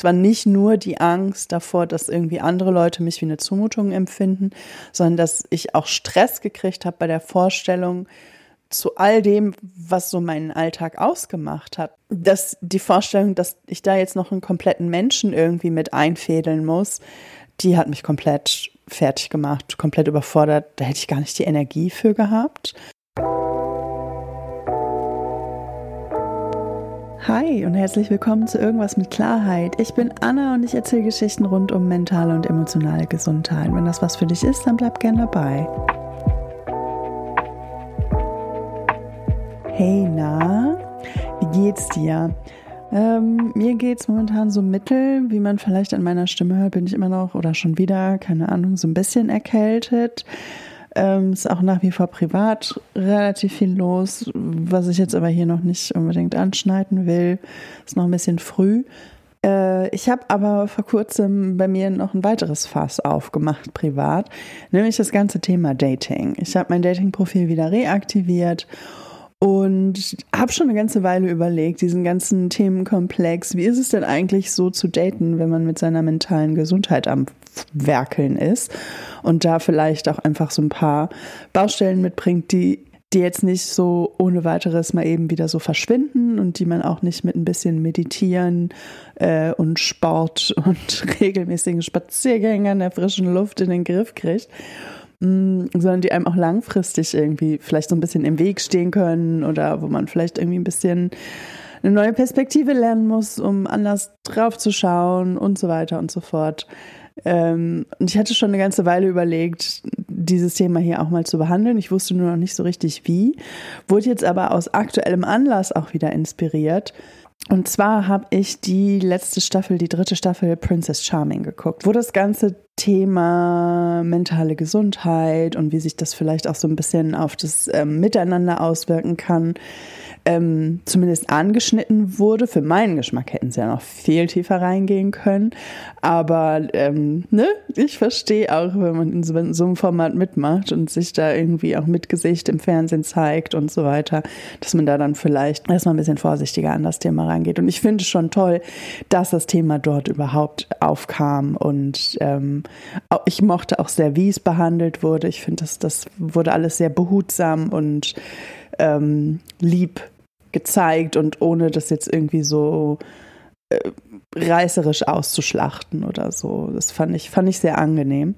Es war nicht nur die Angst davor, dass irgendwie andere Leute mich wie eine Zumutung empfinden, sondern dass ich auch Stress gekriegt habe bei der Vorstellung, zu all dem, was so meinen Alltag ausgemacht hat. Dass die Vorstellung, dass ich da jetzt noch einen kompletten Menschen irgendwie mit einfädeln muss, die hat mich komplett fertig gemacht, komplett überfordert. Da hätte ich gar nicht die Energie für gehabt. Hi und herzlich willkommen zu Irgendwas mit Klarheit. Ich bin Anna und ich erzähle Geschichten rund um mentale und emotionale Gesundheit. Wenn das was für dich ist, dann bleib gern dabei. Hey, na, wie geht's dir? Ähm, mir geht's momentan so mittel, wie man vielleicht an meiner Stimme hört, bin ich immer noch oder schon wieder, keine Ahnung, so ein bisschen erkältet. Ähm, ist auch nach wie vor privat relativ viel los, was ich jetzt aber hier noch nicht unbedingt anschneiden will. Ist noch ein bisschen früh. Äh, ich habe aber vor kurzem bei mir noch ein weiteres Fass aufgemacht, privat, nämlich das ganze Thema Dating. Ich habe mein Dating-Profil wieder reaktiviert und habe schon eine ganze Weile überlegt, diesen ganzen Themenkomplex, wie ist es denn eigentlich so zu daten, wenn man mit seiner mentalen Gesundheit am Werkeln ist und da vielleicht auch einfach so ein paar Baustellen mitbringt, die die jetzt nicht so ohne weiteres mal eben wieder so verschwinden und die man auch nicht mit ein bisschen Meditieren äh, und Sport und regelmäßigen Spaziergängen der frischen Luft in den Griff kriegt. Mm, sondern die einem auch langfristig irgendwie vielleicht so ein bisschen im Weg stehen können oder wo man vielleicht irgendwie ein bisschen eine neue Perspektive lernen muss, um anders drauf zu schauen und so weiter und so fort. Ähm, und ich hatte schon eine ganze Weile überlegt, dieses Thema hier auch mal zu behandeln. Ich wusste nur noch nicht so richtig wie. Wurde jetzt aber aus aktuellem Anlass auch wieder inspiriert. Und zwar habe ich die letzte Staffel, die dritte Staffel Princess Charming geguckt, wo das ganze Thema mentale Gesundheit und wie sich das vielleicht auch so ein bisschen auf das ähm, Miteinander auswirken kann, ähm, zumindest angeschnitten wurde. Für meinen Geschmack hätten sie ja noch viel tiefer reingehen können. Aber ähm, ne, ich verstehe auch, wenn man in so, in so, einem Format mitmacht und sich da irgendwie auch mit Gesicht im Fernsehen zeigt und so weiter, dass man da dann vielleicht erstmal ein bisschen vorsichtiger an das Thema rangeht. Und ich finde es schon toll, dass das Thema dort überhaupt aufkam. Und ähm, ich mochte auch sehr, wie es behandelt wurde. Ich finde, das, das wurde alles sehr behutsam und ähm, lieb gezeigt und ohne das jetzt irgendwie so äh, reißerisch auszuschlachten oder so. Das fand ich, fand ich sehr angenehm.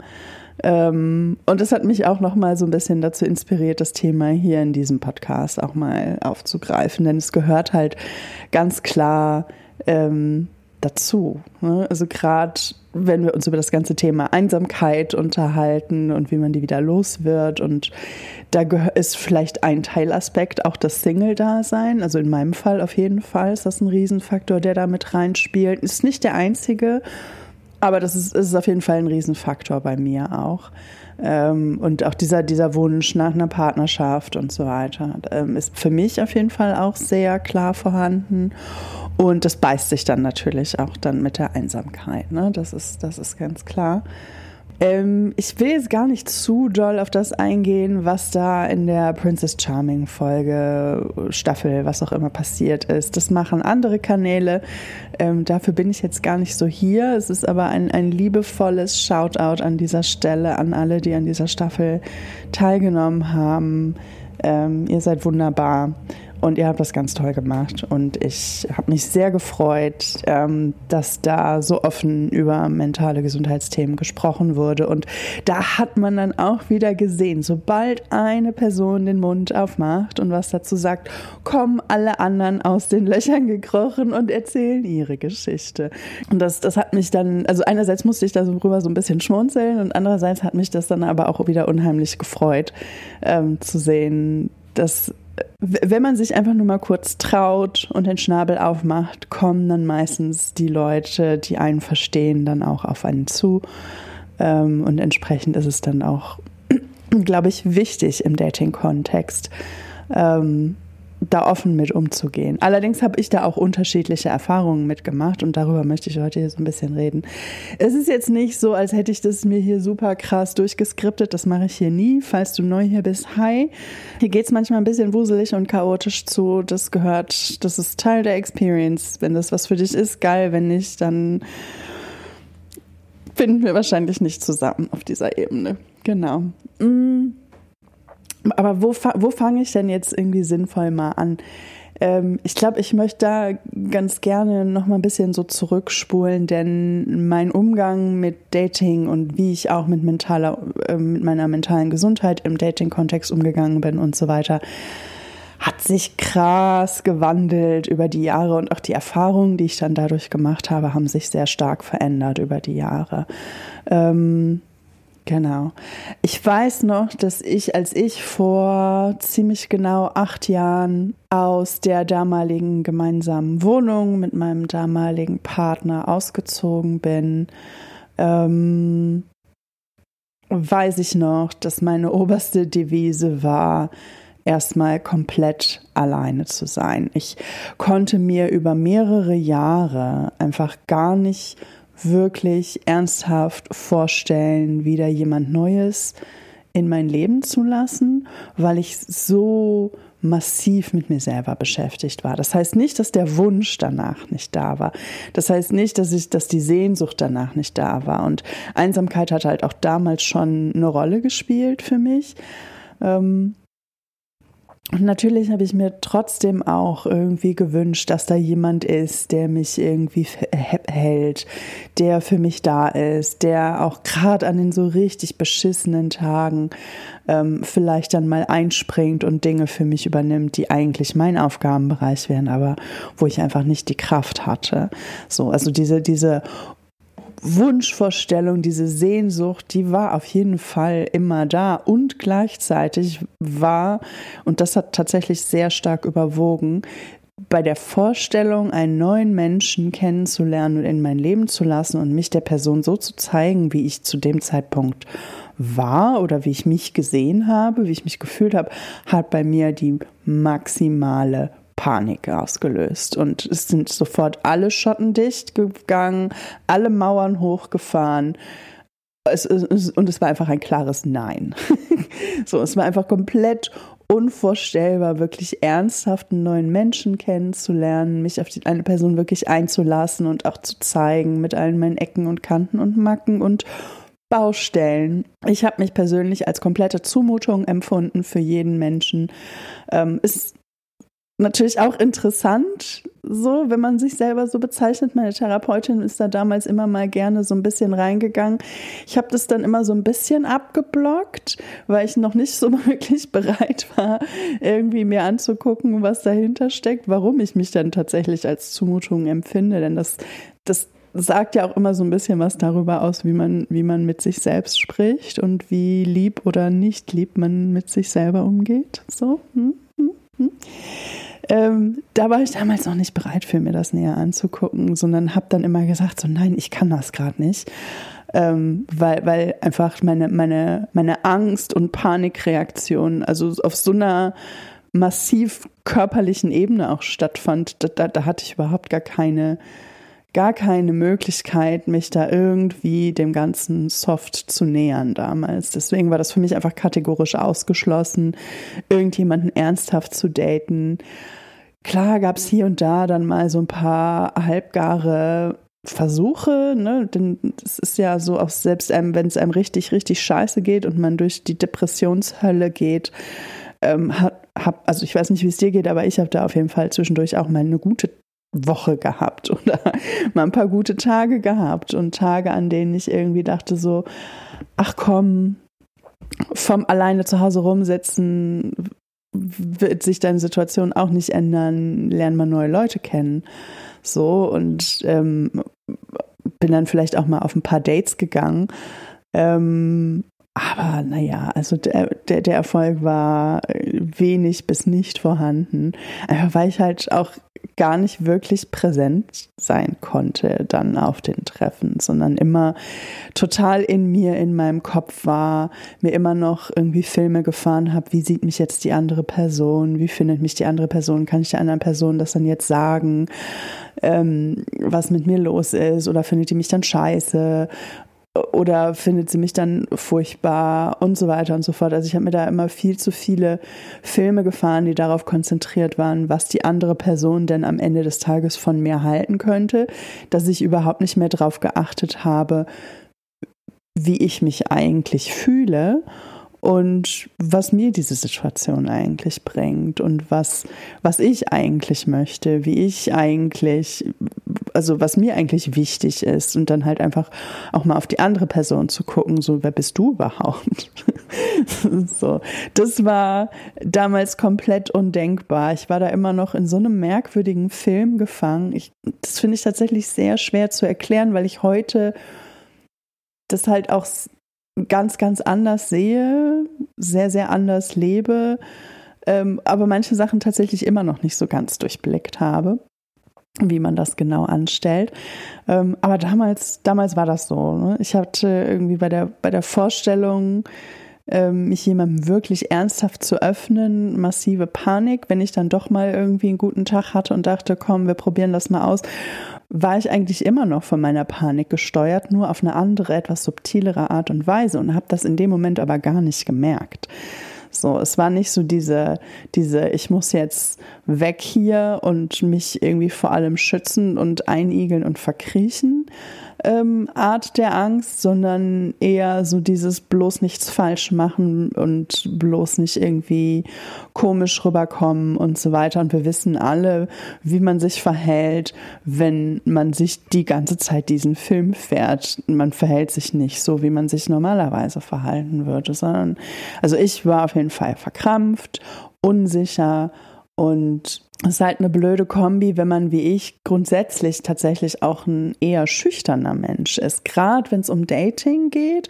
Ähm, und das hat mich auch noch mal so ein bisschen dazu inspiriert, das Thema hier in diesem Podcast auch mal aufzugreifen, denn es gehört halt ganz klar ähm, dazu. Ne? Also gerade wenn wir uns über das ganze Thema Einsamkeit unterhalten und wie man die wieder los wird und da ist vielleicht ein Teilaspekt auch das Single-Dasein. Also in meinem Fall auf jeden Fall ist das ein Riesenfaktor, der da mit reinspielt. Ist nicht der einzige, aber das ist, ist auf jeden Fall ein Riesenfaktor bei mir auch. Ähm, und auch dieser, dieser Wunsch nach einer Partnerschaft und so weiter ähm, ist für mich auf jeden Fall auch sehr klar vorhanden. Und das beißt sich dann natürlich auch dann mit der Einsamkeit. Ne? Das, ist, das ist ganz klar. Ähm, ich will jetzt gar nicht zu doll auf das eingehen, was da in der Princess Charming Folge, Staffel, was auch immer passiert ist. Das machen andere Kanäle. Ähm, dafür bin ich jetzt gar nicht so hier. Es ist aber ein, ein liebevolles Shoutout an dieser Stelle an alle, die an dieser Staffel teilgenommen haben. Ähm, ihr seid wunderbar. Und ihr habt das ganz toll gemacht. Und ich habe mich sehr gefreut, ähm, dass da so offen über mentale Gesundheitsthemen gesprochen wurde. Und da hat man dann auch wieder gesehen, sobald eine Person den Mund aufmacht und was dazu sagt, kommen alle anderen aus den Löchern gekrochen und erzählen ihre Geschichte. Und das, das hat mich dann, also einerseits musste ich darüber so ein bisschen schmunzeln und andererseits hat mich das dann aber auch wieder unheimlich gefreut, ähm, zu sehen, dass wenn man sich einfach nur mal kurz traut und den Schnabel aufmacht, kommen dann meistens die Leute, die einen verstehen, dann auch auf einen zu. Ähm, und entsprechend ist es dann auch, glaube ich, wichtig im Dating-Kontext, ähm, da offen mit umzugehen. Allerdings habe ich da auch unterschiedliche Erfahrungen mitgemacht und darüber möchte ich heute hier so ein bisschen reden. Es ist jetzt nicht so, als hätte ich das mir hier super krass durchgeskriptet. Das mache ich hier nie. Falls du neu hier bist, hi. Hier geht es manchmal ein bisschen wuselig und chaotisch zu. Das gehört, das ist Teil der Experience. Wenn das was für dich ist, geil. Wenn nicht, dann finden wir wahrscheinlich nicht zusammen auf dieser Ebene. Genau. Mm. Aber wo, wo fange ich denn jetzt irgendwie sinnvoll mal an? Ähm, ich glaube, ich möchte da ganz gerne noch mal ein bisschen so zurückspulen, denn mein Umgang mit Dating und wie ich auch mit mentaler, äh, mit meiner mentalen Gesundheit im Dating-Kontext umgegangen bin und so weiter, hat sich krass gewandelt über die Jahre und auch die Erfahrungen, die ich dann dadurch gemacht habe, haben sich sehr stark verändert über die Jahre. Ähm, Genau. Ich weiß noch, dass ich, als ich vor ziemlich genau acht Jahren aus der damaligen gemeinsamen Wohnung mit meinem damaligen Partner ausgezogen bin, ähm, weiß ich noch, dass meine oberste Devise war, erstmal komplett alleine zu sein. Ich konnte mir über mehrere Jahre einfach gar nicht wirklich ernsthaft vorstellen, wieder jemand Neues in mein Leben zu lassen, weil ich so massiv mit mir selber beschäftigt war. Das heißt nicht, dass der Wunsch danach nicht da war. Das heißt nicht, dass ich, dass die Sehnsucht danach nicht da war. Und Einsamkeit hat halt auch damals schon eine Rolle gespielt für mich. Ähm, und natürlich habe ich mir trotzdem auch irgendwie gewünscht, dass da jemand ist, der mich irgendwie hält, der für mich da ist, der auch gerade an den so richtig beschissenen Tagen ähm, vielleicht dann mal einspringt und Dinge für mich übernimmt, die eigentlich mein Aufgabenbereich wären, aber wo ich einfach nicht die Kraft hatte. So, also diese, diese Wunschvorstellung, diese Sehnsucht, die war auf jeden Fall immer da und gleichzeitig war, und das hat tatsächlich sehr stark überwogen, bei der Vorstellung, einen neuen Menschen kennenzulernen und in mein Leben zu lassen und mich der Person so zu zeigen, wie ich zu dem Zeitpunkt war oder wie ich mich gesehen habe, wie ich mich gefühlt habe, hat bei mir die maximale Panik ausgelöst. Und es sind sofort alle Schotten dicht gegangen, alle Mauern hochgefahren. Es, es, und es war einfach ein klares Nein. so, es war einfach komplett unvorstellbar, wirklich ernsthaft einen neuen Menschen kennenzulernen, mich auf die, eine Person wirklich einzulassen und auch zu zeigen mit allen meinen Ecken und Kanten und Macken und Baustellen. Ich habe mich persönlich als komplette Zumutung empfunden für jeden Menschen. Ähm, es natürlich auch interessant, so, wenn man sich selber so bezeichnet. Meine Therapeutin ist da damals immer mal gerne so ein bisschen reingegangen. Ich habe das dann immer so ein bisschen abgeblockt, weil ich noch nicht so wirklich bereit war, irgendwie mir anzugucken, was dahinter steckt, warum ich mich dann tatsächlich als Zumutung empfinde. Denn das, das sagt ja auch immer so ein bisschen was darüber aus, wie man, wie man mit sich selbst spricht und wie lieb oder nicht lieb man mit sich selber umgeht. So. Hm, hm, hm. Ähm, da war ich damals noch nicht bereit für mir das näher anzugucken, sondern habe dann immer gesagt, so nein, ich kann das gerade nicht. Ähm, weil, weil einfach meine, meine, meine Angst und Panikreaktion, also auf so einer massiv körperlichen Ebene auch stattfand, da, da, da hatte ich überhaupt gar keine, gar keine Möglichkeit, mich da irgendwie dem Ganzen soft zu nähern damals. Deswegen war das für mich einfach kategorisch ausgeschlossen, irgendjemanden ernsthaft zu daten. Klar gab es hier und da dann mal so ein paar halbgare Versuche, ne? denn es ist ja so, auch selbst einem, wenn es einem richtig, richtig scheiße geht und man durch die Depressionshölle geht, ähm, hat, hab, also ich weiß nicht, wie es dir geht, aber ich habe da auf jeden Fall zwischendurch auch mal eine gute Woche gehabt oder mal ein paar gute Tage gehabt und Tage, an denen ich irgendwie dachte so, ach komm, vom alleine zu Hause rumsitzen wird sich deine Situation auch nicht ändern, lernt man neue Leute kennen. So und ähm, bin dann vielleicht auch mal auf ein paar Dates gegangen. Ähm, aber naja, also der, der, der Erfolg war wenig bis nicht vorhanden. Einfach weil ich halt auch gar nicht wirklich präsent sein konnte dann auf den Treffen, sondern immer total in mir, in meinem Kopf war, mir immer noch irgendwie Filme gefahren habe, wie sieht mich jetzt die andere Person, wie findet mich die andere Person, kann ich der anderen Person das dann jetzt sagen, ähm, was mit mir los ist oder findet die mich dann scheiße oder findet sie mich dann furchtbar und so weiter und so fort. Also ich habe mir da immer viel zu viele Filme gefahren, die darauf konzentriert waren, was die andere Person denn am Ende des Tages von mir halten könnte, dass ich überhaupt nicht mehr darauf geachtet habe, wie ich mich eigentlich fühle und was mir diese Situation eigentlich bringt und was, was ich eigentlich möchte, wie ich eigentlich, also was mir eigentlich wichtig ist und dann halt einfach auch mal auf die andere Person zu gucken, so wer bist du überhaupt? so, das war damals komplett undenkbar. Ich war da immer noch in so einem merkwürdigen Film gefangen. Ich, das finde ich tatsächlich sehr schwer zu erklären, weil ich heute das halt auch ganz, ganz anders sehe, sehr, sehr anders lebe, ähm, aber manche Sachen tatsächlich immer noch nicht so ganz durchblickt habe, wie man das genau anstellt. Ähm, aber damals, damals war das so. Ne? Ich hatte irgendwie bei der, bei der Vorstellung, ähm, mich jemandem wirklich ernsthaft zu öffnen, massive Panik, wenn ich dann doch mal irgendwie einen guten Tag hatte und dachte, komm, wir probieren das mal aus war ich eigentlich immer noch von meiner Panik gesteuert, nur auf eine andere, etwas subtilere Art und Weise und habe das in dem Moment aber gar nicht gemerkt. So, es war nicht so diese, diese, ich muss jetzt weg hier und mich irgendwie vor allem schützen und einigeln und verkriechen, ähm, Art der Angst, sondern eher so dieses bloß nichts falsch machen und bloß nicht irgendwie komisch rüberkommen und so weiter. Und wir wissen alle, wie man sich verhält, wenn man sich die ganze Zeit diesen Film fährt. Man verhält sich nicht so, wie man sich normalerweise verhalten würde, sondern, also ich war auf jeden Fall verkrampft, unsicher und es ist halt eine blöde Kombi, wenn man wie ich grundsätzlich tatsächlich auch ein eher schüchterner Mensch ist. Gerade wenn es um Dating geht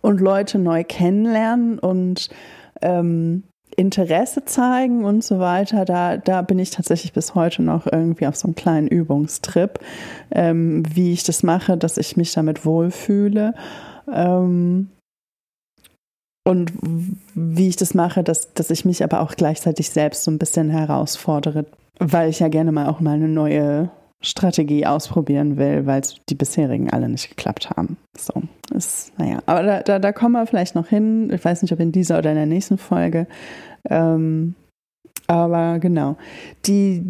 und Leute neu kennenlernen und ähm, Interesse zeigen und so weiter, da, da bin ich tatsächlich bis heute noch irgendwie auf so einem kleinen Übungstrip, ähm, wie ich das mache, dass ich mich damit wohlfühle. Ähm, und wie ich das mache, dass, dass ich mich aber auch gleichzeitig selbst so ein bisschen herausfordere, weil ich ja gerne mal auch mal eine neue Strategie ausprobieren will, weil die bisherigen alle nicht geklappt haben. So, ist, naja, aber da, da, da kommen wir vielleicht noch hin. Ich weiß nicht, ob in dieser oder in der nächsten Folge. Ähm, aber genau. Die,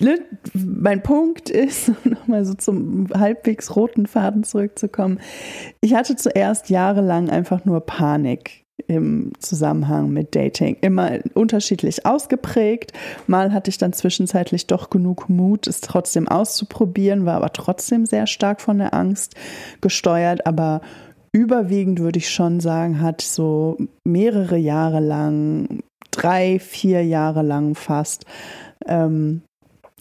ne, mein Punkt ist, nochmal so zum halbwegs roten Faden zurückzukommen. Ich hatte zuerst jahrelang einfach nur Panik im Zusammenhang mit Dating. Immer unterschiedlich ausgeprägt. Mal hatte ich dann zwischenzeitlich doch genug Mut, es trotzdem auszuprobieren, war aber trotzdem sehr stark von der Angst gesteuert. Aber überwiegend würde ich schon sagen, hat so mehrere Jahre lang drei, vier Jahre lang fast ähm,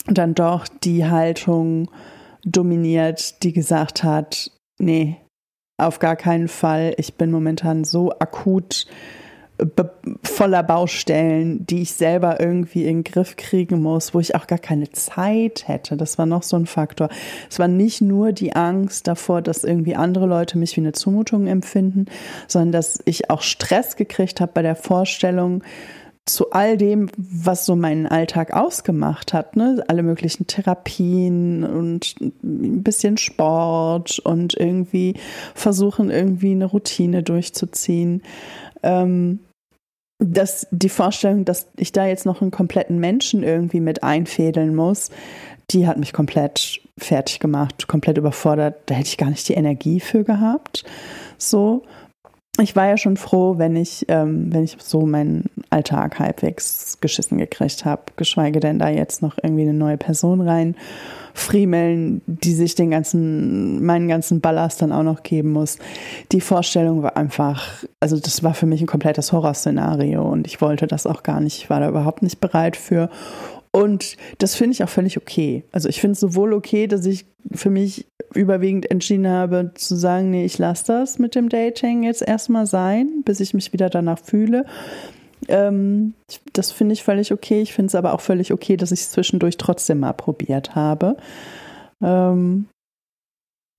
dann doch die Haltung dominiert, die gesagt hat, nee, auf gar keinen Fall. Ich bin momentan so akut voller Baustellen, die ich selber irgendwie in den Griff kriegen muss, wo ich auch gar keine Zeit hätte. Das war noch so ein Faktor. Es war nicht nur die Angst davor, dass irgendwie andere Leute mich wie eine Zumutung empfinden, sondern dass ich auch Stress gekriegt habe bei der Vorstellung, zu all dem, was so meinen Alltag ausgemacht hat, ne? Alle möglichen Therapien und ein bisschen Sport und irgendwie versuchen, irgendwie eine Routine durchzuziehen. Ähm, dass die Vorstellung, dass ich da jetzt noch einen kompletten Menschen irgendwie mit einfädeln muss, die hat mich komplett fertig gemacht, komplett überfordert. Da hätte ich gar nicht die Energie für gehabt. So ich war ja schon froh, wenn ich, ähm, wenn ich so meinen Alltag halbwegs geschissen gekriegt habe, geschweige denn da jetzt noch irgendwie eine neue Person rein friemeln, die sich den ganzen, meinen ganzen Ballast dann auch noch geben muss. Die Vorstellung war einfach, also das war für mich ein komplettes Horrorszenario und ich wollte das auch gar nicht, ich war da überhaupt nicht bereit für. Und das finde ich auch völlig okay. Also ich finde es sowohl okay, dass ich für mich überwiegend entschieden habe zu sagen, nee, ich lasse das mit dem Dating jetzt erstmal sein, bis ich mich wieder danach fühle. Ähm, das finde ich völlig okay. Ich finde es aber auch völlig okay, dass ich es zwischendurch trotzdem mal probiert habe. Ähm,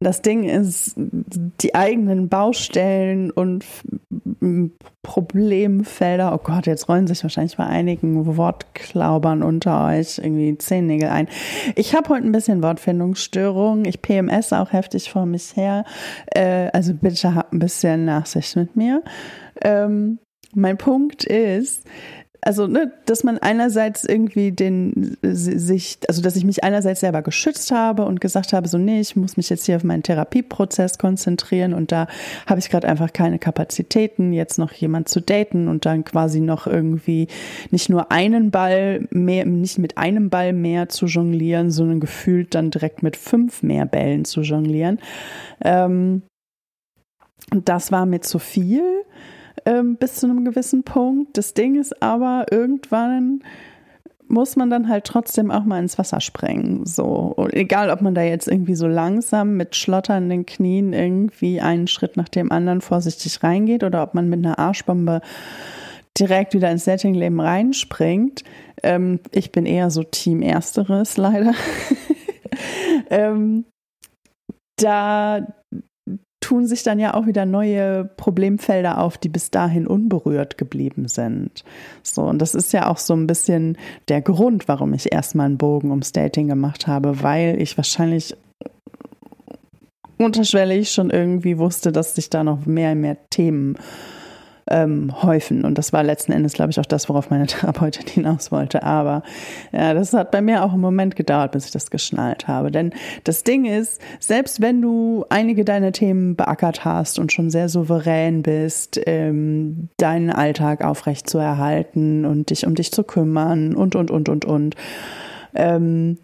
das Ding ist, die eigenen Baustellen und Problemfelder, oh Gott, jetzt rollen sich wahrscheinlich bei einigen Wortklaubern unter euch irgendwie Zehennägel ein. Ich habe heute ein bisschen Wortfindungsstörung. Ich PMS auch heftig vor mich her. Äh, also bitte habt ein bisschen Nachsicht mit mir. Ähm, mein Punkt ist, also, ne, dass man einerseits irgendwie den sich, also dass ich mich einerseits selber geschützt habe und gesagt habe, so, nee, ich muss mich jetzt hier auf meinen Therapieprozess konzentrieren und da habe ich gerade einfach keine Kapazitäten, jetzt noch jemand zu daten und dann quasi noch irgendwie nicht nur einen Ball mehr, nicht mit einem Ball mehr zu jonglieren, sondern gefühlt dann direkt mit fünf mehr Bällen zu jonglieren. Ähm, das war mir zu viel ähm, bis zu einem gewissen Punkt. Das Ding ist aber, irgendwann muss man dann halt trotzdem auch mal ins Wasser springen. So, und egal, ob man da jetzt irgendwie so langsam mit schlotternden Knien irgendwie einen Schritt nach dem anderen vorsichtig reingeht oder ob man mit einer Arschbombe direkt wieder ins Settingleben reinspringt. Ähm, ich bin eher so Team Ersteres, leider. ähm, da tun sich dann ja auch wieder neue Problemfelder auf, die bis dahin unberührt geblieben sind. So, und das ist ja auch so ein bisschen der Grund, warum ich erstmal einen Bogen ums Dating gemacht habe, weil ich wahrscheinlich unterschwellig schon irgendwie wusste, dass sich da noch mehr und mehr Themen ähm, häufen. Und das war letzten Endes, glaube ich, auch das, worauf meine Therapeutin hinaus wollte. Aber ja, das hat bei mir auch einen Moment gedauert, bis ich das geschnallt habe. Denn das Ding ist, selbst wenn du einige deiner Themen beackert hast und schon sehr souverän bist, ähm, deinen Alltag aufrecht zu erhalten und dich um dich zu kümmern und, und, und, und, und, ähm,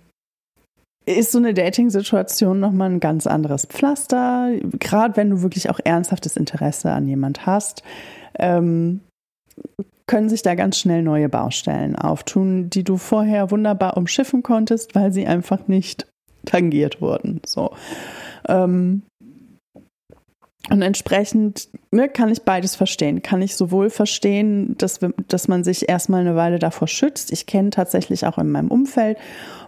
ist so eine Dating-Situation nochmal ein ganz anderes Pflaster. Gerade wenn du wirklich auch ernsthaftes Interesse an jemand hast, ähm, können sich da ganz schnell neue Baustellen auftun, die du vorher wunderbar umschiffen konntest, weil sie einfach nicht tangiert wurden. So. Ähm, und entsprechend ne, kann ich beides verstehen. Kann ich sowohl verstehen, dass, dass man sich erstmal eine Weile davor schützt. Ich kenne tatsächlich auch in meinem Umfeld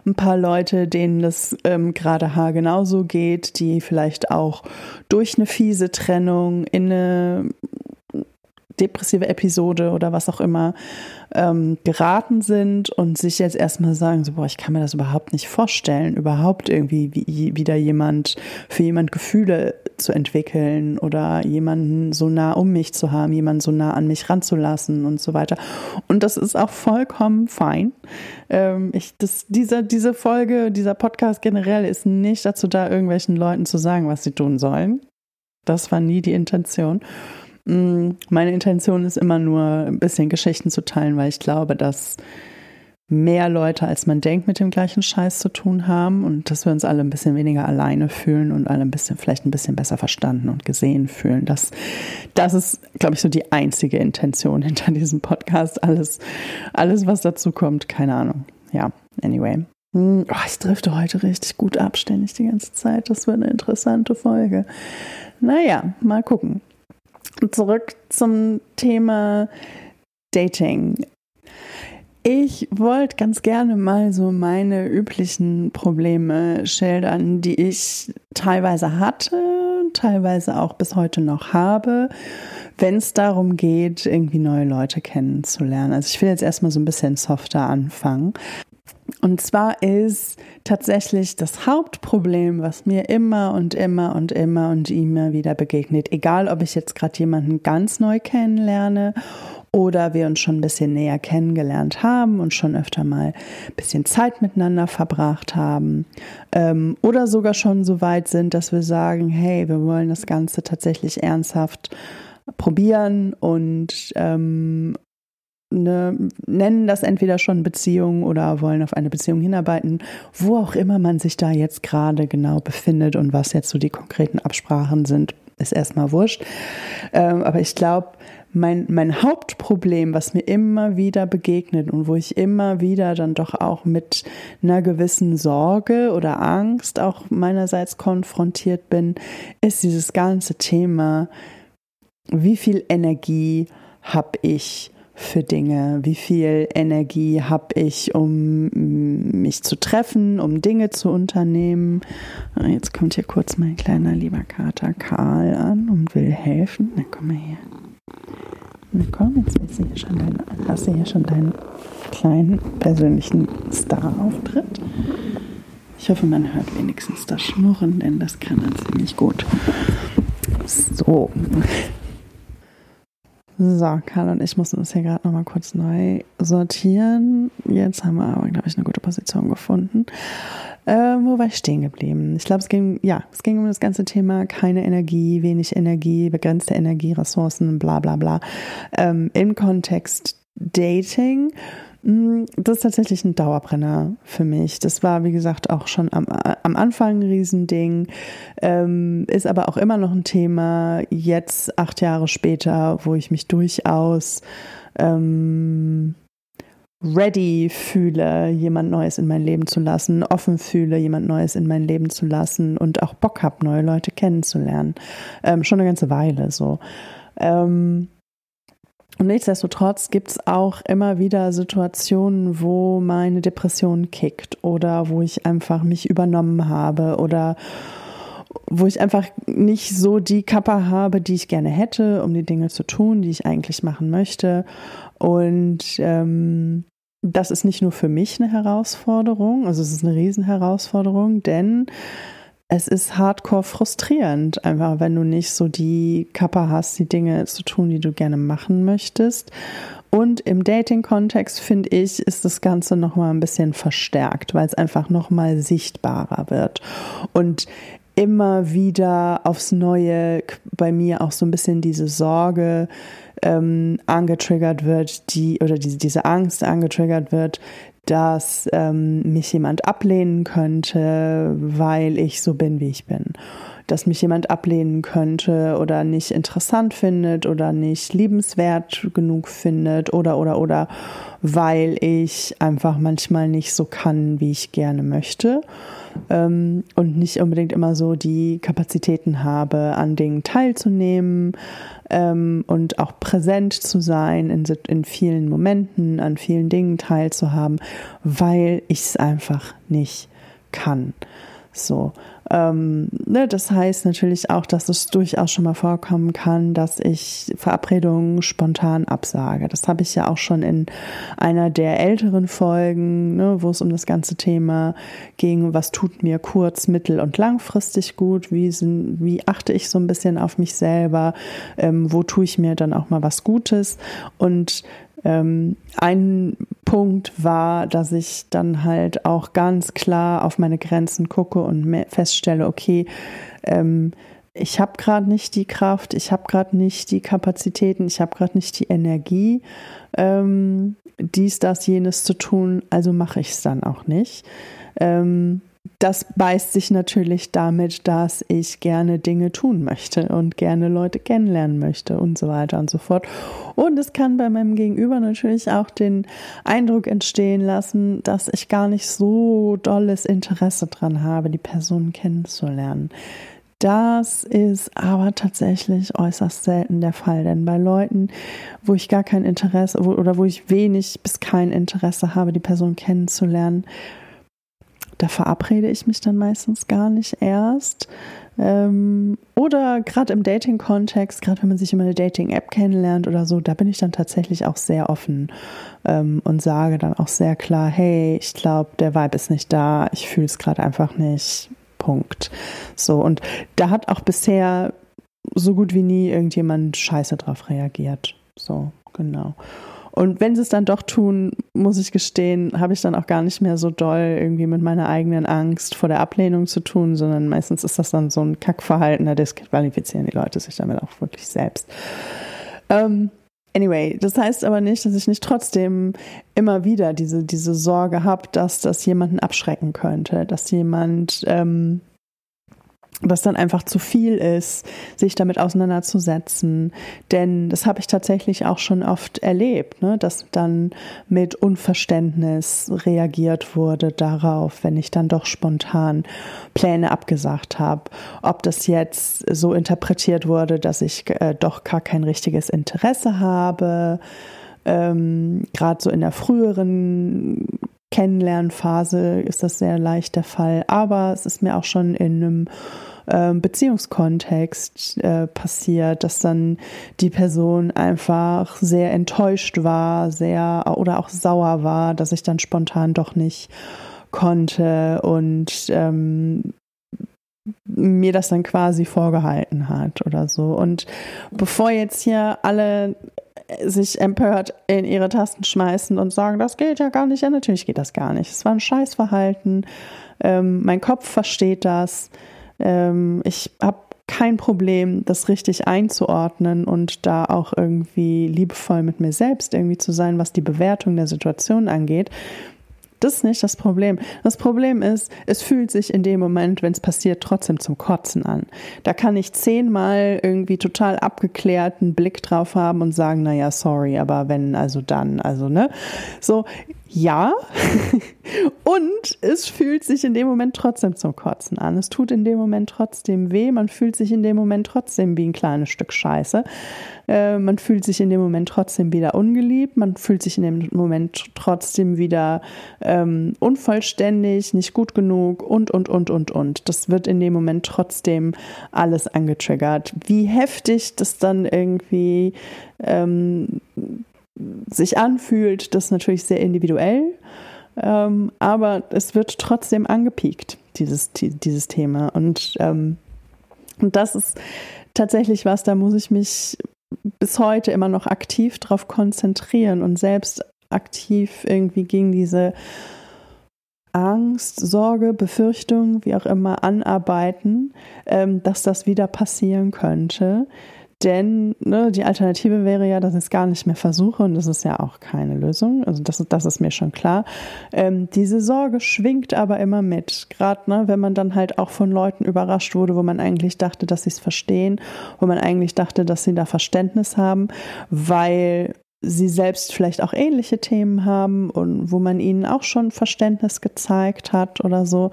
ein paar Leute, denen das ähm, gerade haargenauso geht, die vielleicht auch durch eine fiese Trennung in eine depressive Episode oder was auch immer ähm, geraten sind und sich jetzt erstmal sagen, so, boah, ich kann mir das überhaupt nicht vorstellen, überhaupt irgendwie wie, wieder jemand, für jemand Gefühle zu entwickeln oder jemanden so nah um mich zu haben, jemanden so nah an mich ranzulassen und so weiter. Und das ist auch vollkommen fein. Ähm, ich, das, diese, diese Folge, dieser Podcast generell ist nicht dazu da, irgendwelchen Leuten zu sagen, was sie tun sollen. Das war nie die Intention. Mm, meine Intention ist immer nur, ein bisschen Geschichten zu teilen, weil ich glaube, dass mehr Leute, als man denkt, mit dem gleichen Scheiß zu tun haben und dass wir uns alle ein bisschen weniger alleine fühlen und alle ein bisschen, vielleicht ein bisschen besser verstanden und gesehen fühlen. Das, das ist, glaube ich, so die einzige Intention hinter diesem Podcast. Alles, alles, was dazu kommt, keine Ahnung. Ja, anyway. Mm, oh, ich drifte heute richtig gut abständig die ganze Zeit. Das wird eine interessante Folge. Naja, mal gucken zurück zum Thema Dating. Ich wollte ganz gerne mal so meine üblichen Probleme schildern, die ich teilweise hatte, teilweise auch bis heute noch habe, wenn es darum geht, irgendwie neue Leute kennenzulernen. Also ich will jetzt erstmal so ein bisschen softer anfangen. Und zwar ist tatsächlich das Hauptproblem, was mir immer und immer und immer und immer wieder begegnet, egal ob ich jetzt gerade jemanden ganz neu kennenlerne oder wir uns schon ein bisschen näher kennengelernt haben und schon öfter mal ein bisschen Zeit miteinander verbracht haben ähm, oder sogar schon so weit sind, dass wir sagen, hey, wir wollen das Ganze tatsächlich ernsthaft probieren und ähm, ne, nennen das entweder schon Beziehung oder wollen auf eine Beziehung hinarbeiten, wo auch immer man sich da jetzt gerade genau befindet und was jetzt so die konkreten Absprachen sind, ist erstmal wurscht. Ähm, aber ich glaube, mein, mein Hauptproblem, was mir immer wieder begegnet und wo ich immer wieder dann doch auch mit einer gewissen Sorge oder Angst auch meinerseits konfrontiert bin, ist dieses ganze Thema, wie viel Energie habe ich für Dinge? Wie viel Energie habe ich, um mich zu treffen, um Dinge zu unternehmen? Ah, jetzt kommt hier kurz mein kleiner lieber Kater Karl an und will helfen. Na komm mal her. Na komm, jetzt willst du hier schon dein, hast du hier schon deinen kleinen persönlichen Star-Auftritt. Ich hoffe, man hört wenigstens das Schnurren, denn das kann er ziemlich gut. So. So, Karl und ich mussten uns hier gerade nochmal kurz neu sortieren. Jetzt haben wir aber, glaube ich, eine gute Position gefunden. Ähm, wo war ich stehen geblieben? Ich glaube, es ging, ja, es ging um das ganze Thema keine Energie, wenig Energie, begrenzte Energie, Ressourcen, bla bla bla. Ähm, Im Kontext Dating. Mm, das ist tatsächlich ein Dauerbrenner für mich. Das war, wie gesagt, auch schon am, am Anfang ein Riesending, ähm, ist aber auch immer noch ein Thema, jetzt acht Jahre später, wo ich mich durchaus ähm, ready fühle, jemand Neues in mein Leben zu lassen, offen fühle, jemand Neues in mein Leben zu lassen und auch Bock habe, neue Leute kennenzulernen. Ähm, schon eine ganze Weile so. Ähm, und nichtsdestotrotz gibt es auch immer wieder Situationen, wo meine Depression kickt oder wo ich einfach mich übernommen habe oder wo ich einfach nicht so die Kappa habe, die ich gerne hätte, um die Dinge zu tun, die ich eigentlich machen möchte. Und ähm, das ist nicht nur für mich eine Herausforderung, also es ist eine Riesenherausforderung, denn es ist hardcore frustrierend, einfach wenn du nicht so die Kappa hast, die Dinge zu tun, die du gerne machen möchtest. Und im Dating-Kontext, finde ich, ist das Ganze nochmal ein bisschen verstärkt, weil es einfach nochmal sichtbarer wird. Und immer wieder aufs Neue bei mir auch so ein bisschen diese Sorge ähm, angetriggert wird, die oder diese, diese Angst angetriggert wird, dass ähm, mich jemand ablehnen könnte, weil ich so bin, wie ich bin. Dass mich jemand ablehnen könnte oder nicht interessant findet oder nicht liebenswert genug findet oder oder oder weil ich einfach manchmal nicht so kann, wie ich gerne möchte ähm, und nicht unbedingt immer so die Kapazitäten habe, an Dingen teilzunehmen ähm, und auch präsent zu sein in, in vielen Momenten, an vielen Dingen teilzuhaben, weil ich es einfach nicht kann. So. Ähm, ne, das heißt natürlich auch, dass es durchaus schon mal vorkommen kann, dass ich Verabredungen spontan absage. Das habe ich ja auch schon in einer der älteren Folgen, ne, wo es um das ganze Thema ging, was tut mir kurz-, mittel- und langfristig gut, wie, sind, wie achte ich so ein bisschen auf mich selber, ähm, wo tue ich mir dann auch mal was Gutes. Und ähm, ein Punkt war, dass ich dann halt auch ganz klar auf meine Grenzen gucke und feststelle, okay, ähm, ich habe gerade nicht die Kraft, ich habe gerade nicht die Kapazitäten, ich habe gerade nicht die Energie, ähm, dies, das, jenes zu tun, also mache ich es dann auch nicht. Ähm, das beißt sich natürlich damit, dass ich gerne Dinge tun möchte und gerne Leute kennenlernen möchte und so weiter und so fort. Und es kann bei meinem Gegenüber natürlich auch den Eindruck entstehen lassen, dass ich gar nicht so dolles Interesse dran habe, die Person kennenzulernen. Das ist aber tatsächlich äußerst selten der Fall, denn bei Leuten, wo ich gar kein Interesse wo, oder wo ich wenig bis kein Interesse habe, die Person kennenzulernen, da verabrede ich mich dann meistens gar nicht erst. Ähm, oder gerade im Dating-Kontext, gerade wenn man sich über eine Dating-App kennenlernt oder so, da bin ich dann tatsächlich auch sehr offen ähm, und sage dann auch sehr klar, hey, ich glaube, der Vibe ist nicht da, ich fühle es gerade einfach nicht. Punkt. So, und da hat auch bisher so gut wie nie irgendjemand scheiße drauf reagiert. So, genau. Und wenn sie es dann doch tun, muss ich gestehen, habe ich dann auch gar nicht mehr so doll irgendwie mit meiner eigenen Angst vor der Ablehnung zu tun, sondern meistens ist das dann so ein Kackverhalten, da disqualifizieren die Leute sich damit auch wirklich selbst. Ähm, Anyway, das heißt aber nicht, dass ich nicht trotzdem immer wieder diese, diese Sorge habe, dass das jemanden abschrecken könnte, dass jemand ähm, das dann einfach zu viel ist, sich damit auseinanderzusetzen. Denn das habe ich tatsächlich auch schon oft erlebt, ne? dass dann mit Unverständnis reagiert wurde darauf, wenn ich dann doch spontan Pläne abgesagt habe. Ob das jetzt so interpretiert wurde, dass ich äh, doch gar kein richtiges Interesse habe. Ähm, Gerade so in der früheren Kennenlernphase ist das sehr leicht der Fall. Aber es ist mir auch schon in einem ähm, Beziehungskontext äh, passiert, dass dann die Person einfach sehr enttäuscht war, sehr oder auch sauer war, dass ich dann spontan doch nicht konnte und ähm, mir das dann quasi vorgehalten hat oder so. Und bevor jetzt hier alle sich empört in ihre Tasten schmeißen und sagen, das geht ja gar nicht. Ja, natürlich geht das gar nicht. Es war ein Scheißverhalten. Ähm, mein Kopf versteht das. Ähm, ich habe kein Problem, das richtig einzuordnen und da auch irgendwie liebevoll mit mir selbst irgendwie zu sein, was die Bewertung der Situation angeht. Das ist nicht das Problem. Das Problem ist, es fühlt sich in dem Moment, wenn es passiert, trotzdem zum Kotzen an. Da kann ich zehnmal irgendwie total abgeklärten Blick drauf haben und sagen, naja, sorry, aber wenn, also dann, also, ne? So, ja. und es fühlt sich in dem Moment trotzdem zum Kotzen an. Es tut in dem Moment trotzdem weh. Man fühlt sich in dem Moment trotzdem wie ein kleines Stück Scheiße. Äh, man fühlt sich in dem Moment trotzdem wieder ungeliebt. Man fühlt sich in dem Moment trotzdem wieder ähm, unvollständig, nicht gut genug und, und, und, und, und. Das wird in dem Moment trotzdem alles angetriggert. Wie heftig das dann irgendwie ähm, sich anfühlt, das ist natürlich sehr individuell, ähm, aber es wird trotzdem angepiekt, dieses, dieses Thema. Und, ähm, und das ist tatsächlich was, da muss ich mich bis heute immer noch aktiv drauf konzentrieren und selbst aktiv irgendwie gegen diese Angst, Sorge, Befürchtung, wie auch immer, anarbeiten, ähm, dass das wieder passieren könnte. Denn ne, die Alternative wäre ja, dass ich es gar nicht mehr versuche und das ist ja auch keine Lösung. Also das, das ist mir schon klar. Ähm, diese Sorge schwingt aber immer mit. Gerade ne, wenn man dann halt auch von Leuten überrascht wurde, wo man eigentlich dachte, dass sie es verstehen, wo man eigentlich dachte, dass sie da Verständnis haben, weil sie selbst vielleicht auch ähnliche Themen haben und wo man ihnen auch schon Verständnis gezeigt hat oder so.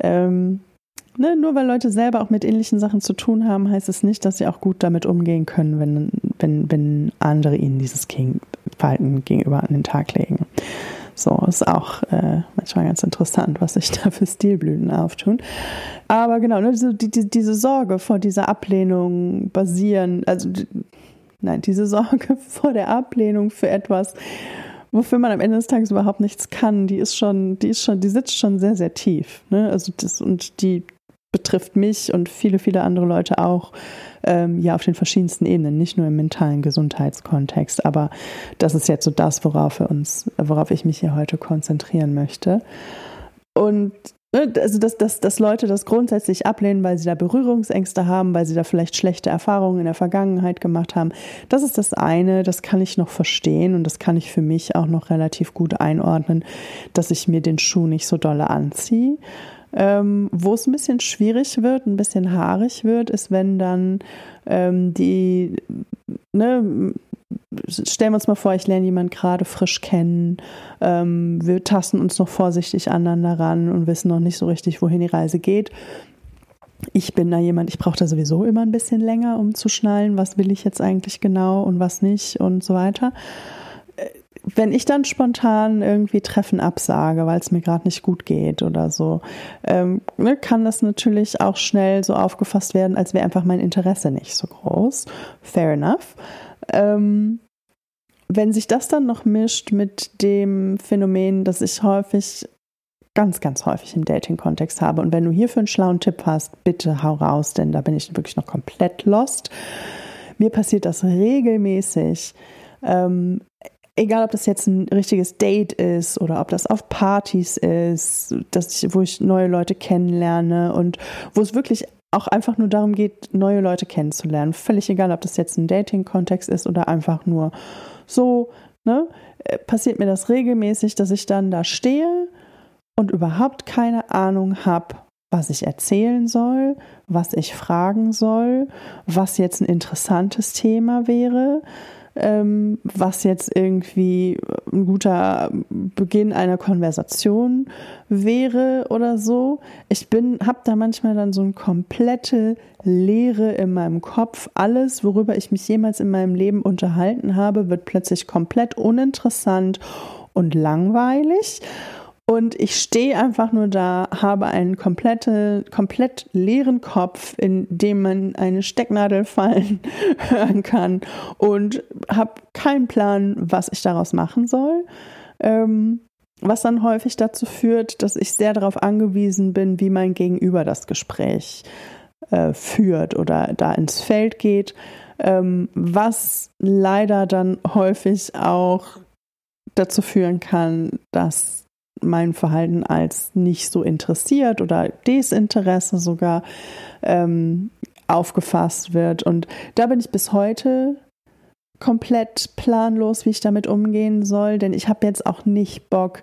Ähm, ne, nur weil Leute selber auch mit ähnlichen Sachen zu tun haben, heißt es nicht, dass sie auch gut damit umgehen können, wenn, wenn, wenn andere ihnen dieses Verhalten gegenüber an den Tag legen. So, ist auch äh, manchmal ganz interessant, was sich da für Stilblüten auftun. Aber genau, ne, diese, die, diese Sorge vor dieser Ablehnung basieren, also nein, diese Sorge vor der Ablehnung für etwas, wofür man am Ende des Tages überhaupt nichts kann, die ist schon, die ist schon, die sitzt schon sehr, sehr tief. Ne? Also das, und die, betrifft mich und viele, viele andere Leute auch, ähm, ja, auf den verschiedensten Ebenen, nicht nur im mentalen Gesundheitskontext. Aber das ist jetzt so das, worauf wir uns, worauf ich mich hier heute konzentrieren möchte. Und ne, also dass, dass, dass Leute das grundsätzlich ablehnen, weil sie da Berührungsängste haben, weil sie da vielleicht schlechte Erfahrungen in der Vergangenheit gemacht haben. Das ist das eine, das kann ich noch verstehen und das kann ich für mich auch noch relativ gut einordnen, dass ich mir den Schuh nicht so dolle anziehe. Ähm, wo es ein bisschen schwierig wird, ein bisschen haarig wird, ist, wenn dann ähm, die, ne, stellen wir uns mal vor, ich lerne jemanden gerade frisch kennen, ähm, wir tasten uns noch vorsichtig aneinander ran und wissen noch nicht so richtig, wohin die Reise geht. Ich bin da jemand, ich brauche da sowieso immer ein bisschen länger, um zu schnallen, was will ich jetzt eigentlich genau und was nicht und so weiter wenn ich dann spontan irgendwie Treffen absage, weil es mir gerade nicht gut geht oder so, ähm, ne, kann das natürlich auch schnell so aufgefasst werden, als wäre einfach mein Interesse nicht so groß. Fair enough. Ähm, wenn sich das dann noch mischt mit dem Phänomen, dass ich häufig, ganz, ganz häufig im Dating-Kontext habe, und wenn du hierfür einen schlauen Tipp hast, bitte hau raus, denn da bin ich wirklich noch komplett lost. Mir passiert das regelmäßig. Egal ob das jetzt ein richtiges Date ist oder ob das auf Partys ist, dass ich, wo ich neue Leute kennenlerne und wo es wirklich auch einfach nur darum geht, neue Leute kennenzulernen. Völlig egal, ob das jetzt ein Dating-Kontext ist oder einfach nur so, ne? Äh, passiert mir das regelmäßig, dass ich dann da stehe und überhaupt keine Ahnung habe, was ich erzählen soll, was ich fragen soll, was jetzt ein interessantes Thema wäre, ähm, was jetzt irgendwie ein guter Beginn einer Konversation wäre oder so. Ich bin, habe da manchmal dann so eine komplette Leere in meinem Kopf. Alles, worüber ich mich jemals in meinem Leben unterhalten habe, wird plötzlich komplett uninteressant und langweilig. Und ich stehe einfach nur da, habe einen komplette, komplett leeren Kopf, in dem man eine Stecknadel fallen hören kann und habe keinen Plan, was ich daraus machen soll. Ähm, was dann häufig dazu führt, dass ich sehr darauf angewiesen bin, wie mein Gegenüber das Gespräch äh, führt oder da ins Feld geht, ähm, was leider dann häufig auch dazu führen kann, dass mein Verhalten als nicht so interessiert oder Desinteresse sogar ähm, aufgefasst wird. Und da bin ich bis heute komplett planlos, wie ich damit umgehen soll, denn ich habe jetzt auch nicht Bock,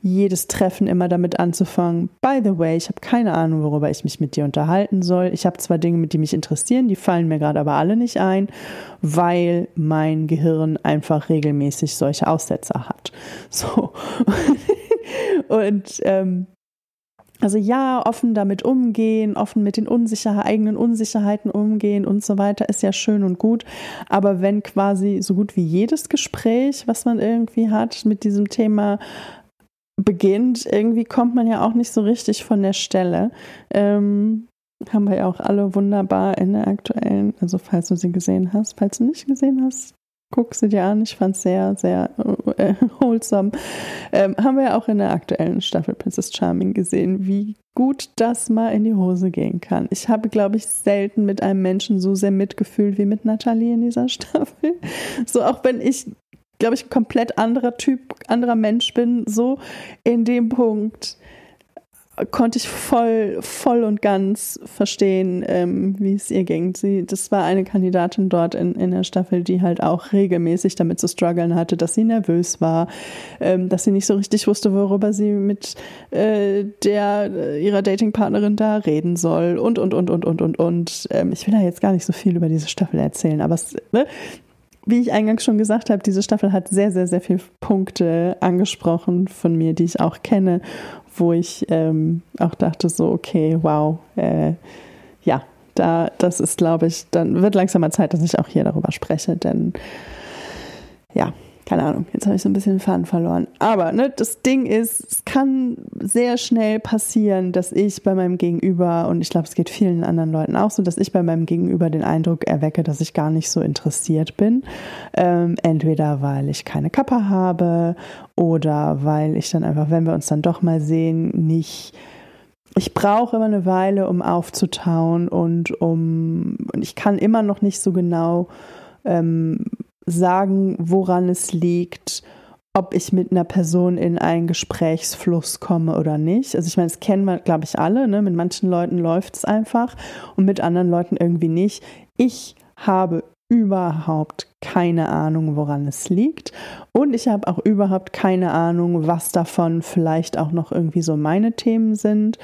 jedes Treffen immer damit anzufangen. By the way, ich habe keine Ahnung, worüber ich mich mit dir unterhalten soll. Ich habe zwar Dinge, mit die mich interessieren, die fallen mir gerade aber alle nicht ein, weil mein Gehirn einfach regelmäßig solche Aussetzer hat. So. Und ähm, also ja, offen damit umgehen, offen mit den Unsicherheit, eigenen Unsicherheiten umgehen und so weiter ist ja schön und gut. Aber wenn quasi so gut wie jedes Gespräch, was man irgendwie hat mit diesem Thema beginnt, irgendwie kommt man ja auch nicht so richtig von der Stelle. Ähm, haben wir ja auch alle wunderbar in der aktuellen, also falls du sie gesehen hast, falls du nicht gesehen hast, guck sie dir an. Ich fand es sehr, sehr äh, wholesome. Ähm, haben wir auch in der aktuellen Staffel Princess Charming gesehen, wie gut das mal in die Hose gehen kann. Ich habe, glaube ich, selten mit einem Menschen so sehr mitgefühlt wie mit Nathalie in dieser Staffel. So auch wenn ich, glaube ich, ein komplett anderer Typ, anderer Mensch bin, so in dem Punkt konnte ich voll, voll und ganz verstehen, ähm, wie es ihr ging. Sie, das war eine Kandidatin dort in, in der Staffel, die halt auch regelmäßig damit zu strugglen hatte, dass sie nervös war, ähm, dass sie nicht so richtig wusste, worüber sie mit äh, der äh, ihrer Datingpartnerin da reden soll und und und und und und und. Ähm, ich will da jetzt gar nicht so viel über diese Staffel erzählen, aber es, ne, wie ich eingangs schon gesagt habe, diese Staffel hat sehr, sehr, sehr viele Punkte angesprochen von mir, die ich auch kenne wo ich ähm, auch dachte, so, okay, wow, äh, ja, da, das ist, glaube ich, dann wird langsam mal Zeit, dass ich auch hier darüber spreche, denn ja, keine Ahnung, jetzt habe ich so ein bisschen den Faden verloren. Aber ne, das Ding ist, es kann sehr schnell passieren, dass ich bei meinem Gegenüber, und ich glaube, es geht vielen anderen Leuten auch so, dass ich bei meinem Gegenüber den Eindruck erwecke, dass ich gar nicht so interessiert bin. Ähm, entweder weil ich keine Kappe habe oder weil ich dann einfach, wenn wir uns dann doch mal sehen, nicht ich brauche immer eine Weile, um aufzutauen und um und ich kann immer noch nicht so genau ähm, sagen, woran es liegt, ob ich mit einer Person in einen Gesprächsfluss komme oder nicht. Also ich meine, das kennen wir, glaube ich, alle. Ne? Mit manchen Leuten läuft es einfach und mit anderen Leuten irgendwie nicht. Ich habe überhaupt keine Ahnung, woran es liegt. Und ich habe auch überhaupt keine Ahnung, was davon vielleicht auch noch irgendwie so meine Themen sind.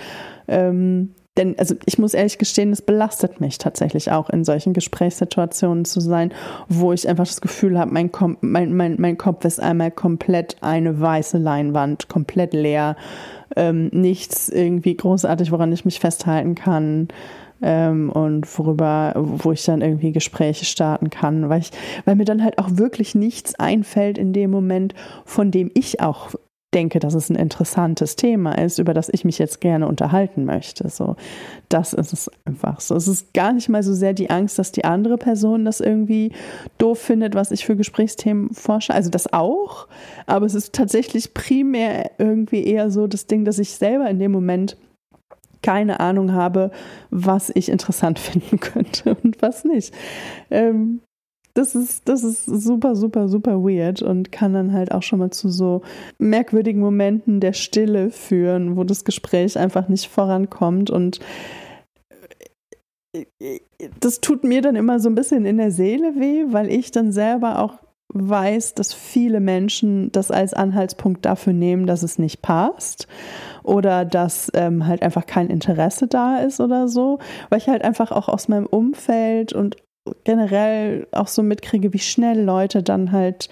Ähm, denn also ich muss ehrlich gestehen, es belastet mich tatsächlich auch in solchen Gesprächssituationen zu sein, wo ich einfach das Gefühl habe, mein, mein, mein, mein Kopf ist einmal komplett eine weiße Leinwand, komplett leer, ähm, nichts irgendwie großartig, woran ich mich festhalten kann. Ähm, und worüber, wo ich dann irgendwie Gespräche starten kann, weil ich, weil mir dann halt auch wirklich nichts einfällt in dem Moment, von dem ich auch denke, dass es ein interessantes Thema ist, über das ich mich jetzt gerne unterhalten möchte. So, das ist es einfach so. Es ist gar nicht mal so sehr die Angst, dass die andere Person das irgendwie doof findet, was ich für Gesprächsthemen forsche. Also das auch, aber es ist tatsächlich primär irgendwie eher so das Ding, dass ich selber in dem Moment keine Ahnung habe, was ich interessant finden könnte und was nicht. Ähm, das ist, das ist super, super, super weird und kann dann halt auch schon mal zu so merkwürdigen Momenten der Stille führen, wo das Gespräch einfach nicht vorankommt und das tut mir dann immer so ein bisschen in der Seele weh, weil ich dann selber auch weiß, dass viele Menschen das als Anhaltspunkt dafür nehmen, dass es nicht passt oder dass ähm, halt einfach kein Interesse da ist oder so, weil ich halt einfach auch aus meinem Umfeld und generell auch so mitkriege, wie schnell Leute dann halt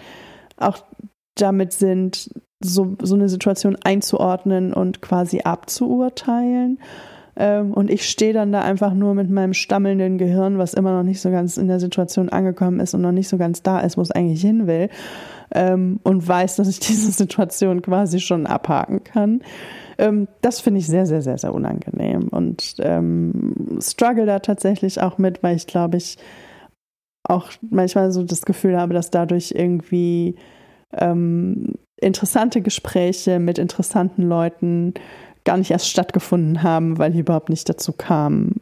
auch damit sind, so, so eine Situation einzuordnen und quasi abzuurteilen. Ähm, und ich stehe dann da einfach nur mit meinem stammelnden Gehirn, was immer noch nicht so ganz in der Situation angekommen ist und noch nicht so ganz da ist, wo es eigentlich hin will. Ähm, und weiß, dass ich diese Situation quasi schon abhaken kann. Ähm, das finde ich sehr, sehr, sehr, sehr unangenehm und struggle da tatsächlich auch mit, weil ich glaube, ich auch manchmal so das Gefühl habe, dass dadurch irgendwie ähm, interessante Gespräche mit interessanten Leuten gar nicht erst stattgefunden haben, weil ich überhaupt nicht dazu kam,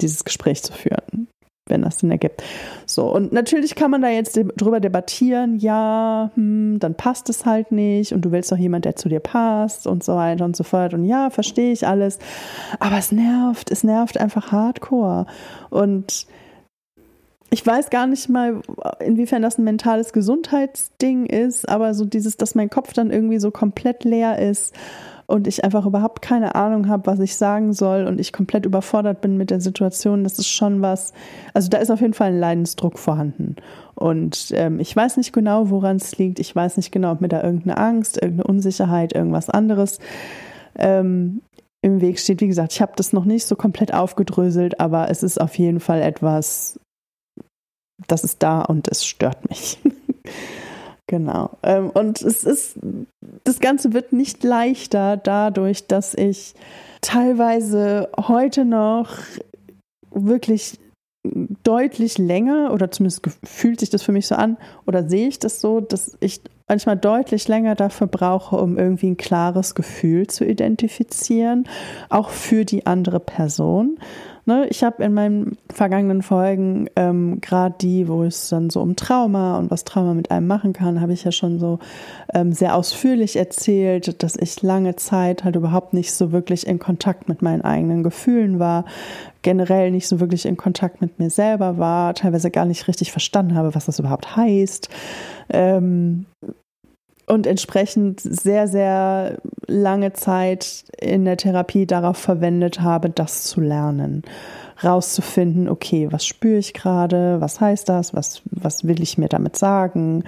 dieses Gespräch zu führen, wenn das Sinn ergibt. So, und natürlich kann man da jetzt drüber debattieren, ja, hm, dann passt es halt nicht und du willst doch jemand, der zu dir passt und so weiter und so fort. Und ja, verstehe ich alles. Aber es nervt, es nervt einfach hardcore. Und ich weiß gar nicht mal, inwiefern das ein mentales Gesundheitsding ist, aber so dieses, dass mein Kopf dann irgendwie so komplett leer ist und ich einfach überhaupt keine Ahnung habe, was ich sagen soll und ich komplett überfordert bin mit der Situation, das ist schon was, also da ist auf jeden Fall ein Leidensdruck vorhanden. Und ähm, ich weiß nicht genau, woran es liegt. Ich weiß nicht genau, ob mir da irgendeine Angst, irgendeine Unsicherheit, irgendwas anderes ähm, im Weg steht. Wie gesagt, ich habe das noch nicht so komplett aufgedröselt, aber es ist auf jeden Fall etwas, das ist da und es stört mich. genau. Ähm, und es ist, das Ganze wird nicht leichter dadurch, dass ich teilweise heute noch wirklich deutlich länger, oder zumindest fühlt sich das für mich so an, oder sehe ich das so, dass ich manchmal deutlich länger dafür brauche, um irgendwie ein klares Gefühl zu identifizieren, auch für die andere Person. Ne, ich habe in meinen vergangenen Folgen, ähm, gerade die, wo es dann so um Trauma und was Trauma mit einem machen kann, habe ich ja schon so ähm, sehr ausführlich erzählt, dass ich lange Zeit halt überhaupt nicht so wirklich in Kontakt mit meinen eigenen Gefühlen war, generell nicht so wirklich in Kontakt mit mir selber war, teilweise gar nicht richtig verstanden habe, was das überhaupt heißt. Ähm, und entsprechend sehr, sehr lange Zeit in der Therapie darauf verwendet habe, das zu lernen. Rauszufinden, okay, was spüre ich gerade, was heißt das, was, was will ich mir damit sagen,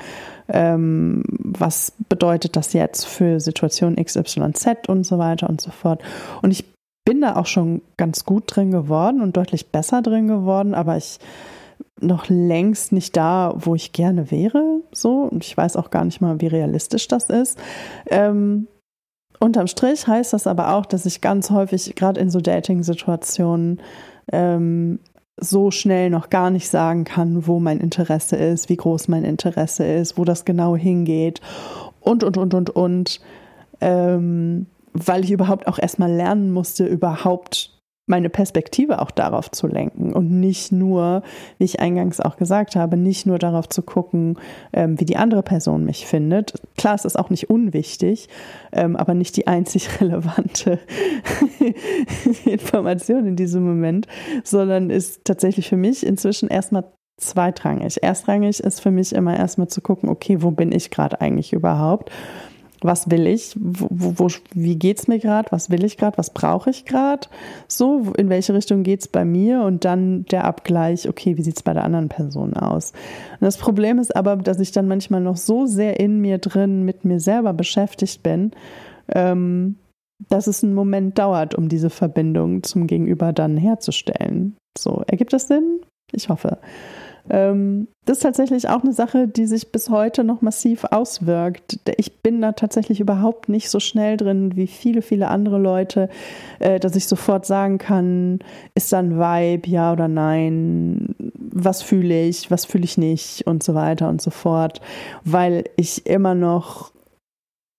ähm, was bedeutet das jetzt für Situation XYZ und so weiter und so fort. Und ich bin da auch schon ganz gut drin geworden und deutlich besser drin geworden, aber ich noch längst nicht da, wo ich gerne wäre. So, und ich weiß auch gar nicht mal, wie realistisch das ist. Ähm, unterm Strich heißt das aber auch, dass ich ganz häufig, gerade in so Dating-Situationen, ähm, so schnell noch gar nicht sagen kann, wo mein Interesse ist, wie groß mein Interesse ist, wo das genau hingeht und, und, und, und, und. Ähm, weil ich überhaupt auch erstmal lernen musste, überhaupt meine Perspektive auch darauf zu lenken und nicht nur, wie ich eingangs auch gesagt habe, nicht nur darauf zu gucken, ähm, wie die andere Person mich findet. Klar, es ist auch nicht unwichtig, ähm, aber nicht die einzig relevante Information in diesem Moment, sondern ist tatsächlich für mich inzwischen erstmal zweitrangig. Erstrangig ist für mich immer erstmal zu gucken, okay, wo bin ich gerade eigentlich überhaupt? Was will ich, wo, wo, wie geht's mir gerade, was will ich gerade, was brauche ich gerade, so, in welche Richtung geht's bei mir und dann der Abgleich, okay, wie sieht's bei der anderen Person aus. Und das Problem ist aber, dass ich dann manchmal noch so sehr in mir drin mit mir selber beschäftigt bin, ähm, dass es einen Moment dauert, um diese Verbindung zum Gegenüber dann herzustellen. So, ergibt das Sinn? Ich hoffe. Ähm, das ist tatsächlich auch eine Sache, die sich bis heute noch massiv auswirkt. Ich bin da tatsächlich überhaupt nicht so schnell drin wie viele, viele andere Leute, äh, dass ich sofort sagen kann, ist da ein Vibe, ja oder nein, was fühle ich, was fühle ich nicht und so weiter und so fort, weil ich immer noch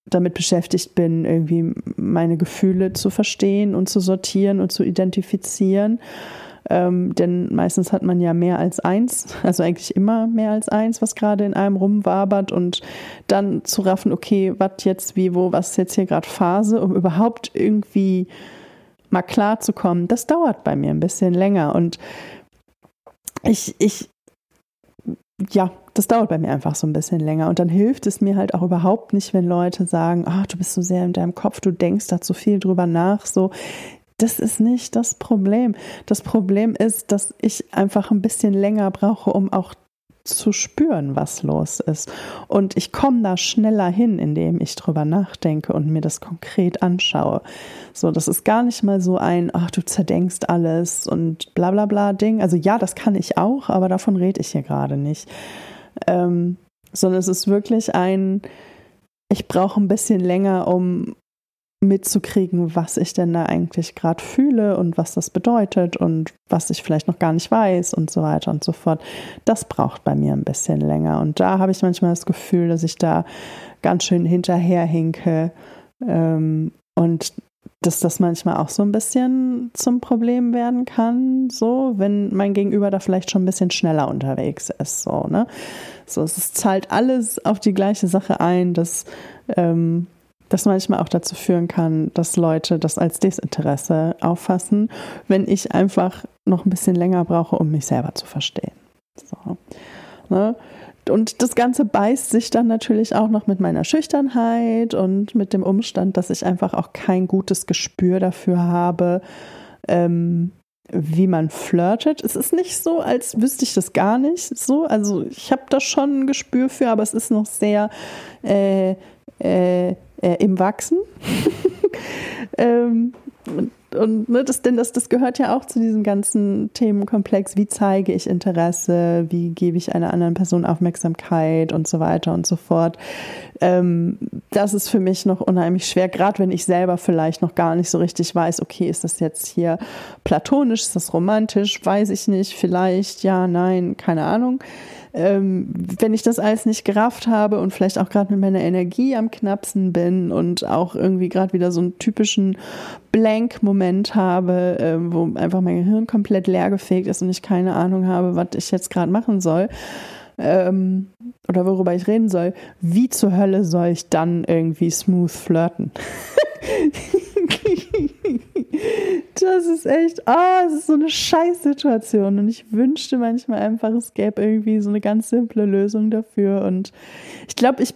damit beschäftigt bin, irgendwie meine Gefühle zu verstehen und zu sortieren und zu identifizieren. Ähm, denn meistens hat man ja mehr als eins, also eigentlich immer mehr als eins, was gerade in einem rumwabert und dann zu raffen, okay, was jetzt, wie, wo, was ist jetzt hier gerade Phase, um überhaupt irgendwie mal klar zu kommen, das dauert bei mir ein bisschen länger und ich, ich, ja, das dauert bei mir einfach so ein bisschen länger. Und dann hilft es mir halt auch überhaupt nicht, wenn Leute sagen, ach, du bist so sehr in deinem Kopf, du denkst da zu viel drüber nach. So, das ist nicht das Problem. Das Problem ist, dass ich einfach ein bisschen länger brauche, um auch zu spüren, was los ist. Und ich komme da schneller hin, indem ich drüber nachdenke und mir das konkret anschaue. So, das ist gar nicht mal so ein, ach, du zerdenkst alles und bla bla bla Ding. Also ja, das kann ich auch, aber davon rede ich hier gerade nicht. Ähm, sondern es ist wirklich ein, ich brauche ein bisschen länger, um mitzukriegen, was ich denn da eigentlich gerade fühle und was das bedeutet und was ich vielleicht noch gar nicht weiß und so weiter und so fort. Das braucht bei mir ein bisschen länger. Und da habe ich manchmal das Gefühl, dass ich da ganz schön hinterherhinke ähm, und dass das manchmal auch so ein bisschen zum Problem werden kann, so, wenn mein Gegenüber da vielleicht schon ein bisschen schneller unterwegs ist, so, ne? So, es zahlt alles auf die gleiche Sache ein, dass ähm, das manchmal auch dazu führen kann, dass Leute das als Desinteresse auffassen, wenn ich einfach noch ein bisschen länger brauche, um mich selber zu verstehen. So. Ne? Und das Ganze beißt sich dann natürlich auch noch mit meiner Schüchternheit und mit dem Umstand, dass ich einfach auch kein gutes Gespür dafür habe, ähm, wie man flirtet. Es ist nicht so, als wüsste ich das gar nicht so. Also ich habe da schon ein Gespür für, aber es ist noch sehr äh, äh, äh, im Wachsen. ähm, und, und ne, das, denn das, das gehört ja auch zu diesem ganzen Themenkomplex. Wie zeige ich Interesse? Wie gebe ich einer anderen Person Aufmerksamkeit und so weiter und so fort? Ähm, das ist für mich noch unheimlich schwer, gerade wenn ich selber vielleicht noch gar nicht so richtig weiß, okay, ist das jetzt hier platonisch, ist das romantisch? Weiß ich nicht, vielleicht, ja, nein, keine Ahnung ähm, wenn ich das alles nicht gerafft habe und vielleicht auch gerade mit meiner Energie am knappsten bin und auch irgendwie gerade wieder so einen typischen Blank-Moment habe, äh, wo einfach mein Gehirn komplett leergefegt ist und ich keine Ahnung habe, was ich jetzt gerade machen soll, ähm, oder worüber ich reden soll, wie zur Hölle soll ich dann irgendwie smooth flirten? das ist echt, ah, oh, es ist so eine Scheißsituation. Und ich wünschte manchmal einfach, es gäbe irgendwie so eine ganz simple Lösung dafür. Und ich glaube, ich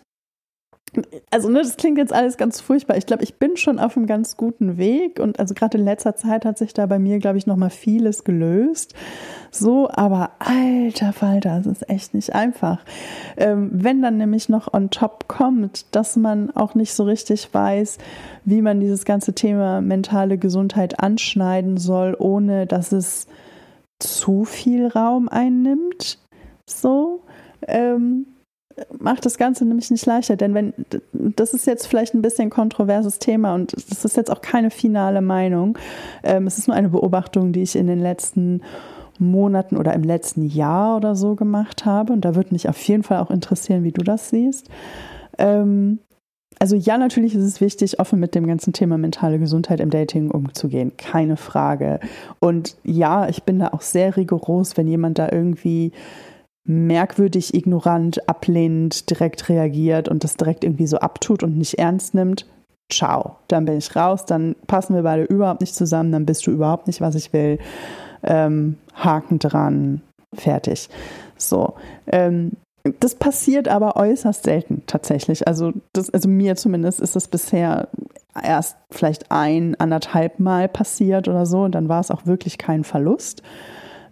also ne, das klingt jetzt alles ganz furchtbar. Ich glaube, ich bin schon auf einem ganz guten Weg und also gerade in letzter Zeit hat sich da bei mir, glaube ich, noch mal vieles gelöst. So, aber alter Falter, es ist echt nicht einfach. Ähm, wenn dann nämlich noch on top kommt, dass man auch nicht so richtig weiß, wie man dieses ganze Thema mentale Gesundheit anschneiden soll, ohne dass es zu viel Raum einnimmt. So. Ähm, macht das Ganze nämlich nicht leichter, denn wenn das ist jetzt vielleicht ein bisschen kontroverses Thema und das ist jetzt auch keine finale Meinung. Ähm, es ist nur eine Beobachtung, die ich in den letzten Monaten oder im letzten Jahr oder so gemacht habe und da würde mich auf jeden Fall auch interessieren, wie du das siehst. Ähm, also ja, natürlich ist es wichtig, offen mit dem ganzen Thema mentale Gesundheit im Dating umzugehen, keine Frage. Und ja, ich bin da auch sehr rigoros, wenn jemand da irgendwie merkwürdig, ignorant, ablehnend direkt reagiert und das direkt irgendwie so abtut und nicht ernst nimmt, ciao, dann bin ich raus, dann passen wir beide überhaupt nicht zusammen, dann bist du überhaupt nicht, was ich will. Ähm, Haken dran, fertig. So. Ähm, das passiert aber äußerst selten tatsächlich. Also, das, also mir zumindest ist das bisher erst vielleicht ein, anderthalb Mal passiert oder so und dann war es auch wirklich kein Verlust.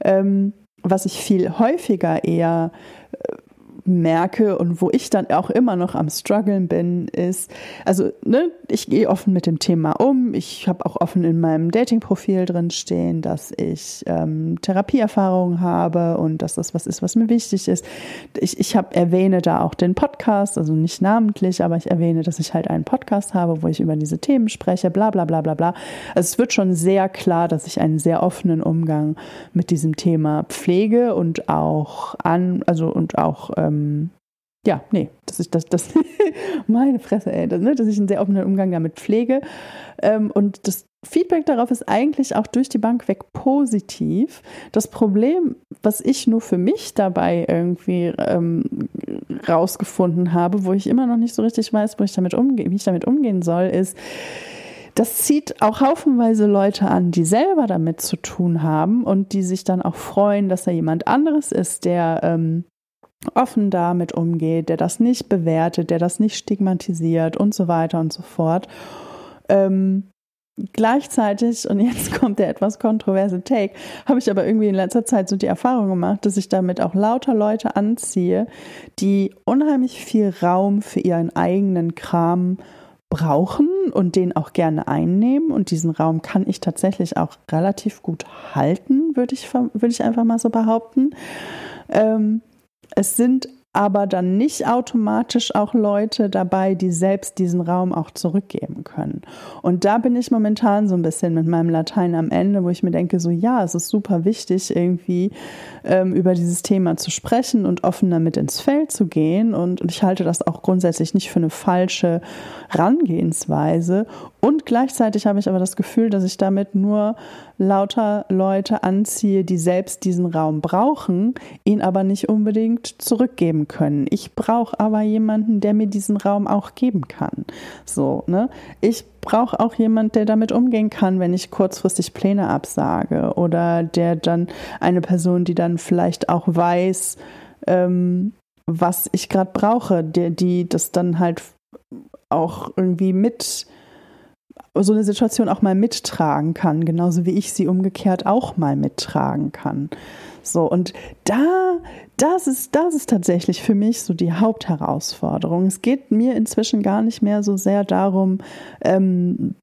Ähm, was ich viel häufiger eher äh, merke und wo ich dann auch immer noch am struggeln bin, ist, also ne, ich gehe offen mit dem Thema um. Ich habe auch offen in meinem Dating-Profil drin stehen, dass ich ähm, Therapieerfahrungen habe und dass das was ist, was mir wichtig ist. Ich, ich hab, erwähne da auch den Podcast, also nicht namentlich, aber ich erwähne, dass ich halt einen Podcast habe, wo ich über diese Themen spreche, bla bla bla bla bla. Also es wird schon sehr klar, dass ich einen sehr offenen Umgang mit diesem Thema pflege und auch an, also und auch ähm, ähm, ja, nee, das ist das, das meine Fresse, ey, das, ne, dass ich einen sehr offenen Umgang damit pflege. Ähm, und das Feedback darauf ist eigentlich auch durch die Bank weg positiv. Das Problem, was ich nur für mich dabei irgendwie ähm, rausgefunden habe, wo ich immer noch nicht so richtig weiß, wo ich damit wie ich damit umgehen soll, ist, das zieht auch haufenweise Leute an, die selber damit zu tun haben und die sich dann auch freuen, dass da jemand anderes ist, der ähm, offen damit umgeht, der das nicht bewertet, der das nicht stigmatisiert und so weiter und so fort. Ähm, Gleichzeitig, und jetzt kommt der etwas kontroverse Take, habe ich aber irgendwie in letzter Zeit so die Erfahrung gemacht, dass ich damit auch lauter Leute anziehe, die unheimlich viel Raum für ihren eigenen Kram brauchen und den auch gerne einnehmen. Und diesen Raum kann ich tatsächlich auch relativ gut halten, würde ich, würde ich einfach mal so behaupten. Ähm, es sind aber dann nicht automatisch auch Leute dabei, die selbst diesen Raum auch zurückgeben können. Und da bin ich momentan so ein bisschen mit meinem Latein am Ende, wo ich mir denke, so ja, es ist super wichtig, irgendwie ähm, über dieses Thema zu sprechen und offen damit ins Feld zu gehen. Und, und ich halte das auch grundsätzlich nicht für eine falsche Rangehensweise. Und gleichzeitig habe ich aber das Gefühl, dass ich damit nur lauter Leute anziehe, die selbst diesen Raum brauchen, ihn aber nicht unbedingt zurückgeben können. Ich brauche aber jemanden, der mir diesen Raum auch geben kann. So, ne? Ich brauche auch jemanden, der damit umgehen kann, wenn ich kurzfristig Pläne absage oder der dann eine Person, die dann vielleicht auch weiß, ähm, was ich gerade brauche, der, die das dann halt auch irgendwie mit so eine Situation auch mal mittragen kann, genauso wie ich sie umgekehrt auch mal mittragen kann. So, und da, das ist, das ist tatsächlich für mich so die Hauptherausforderung. Es geht mir inzwischen gar nicht mehr so sehr darum, ähm,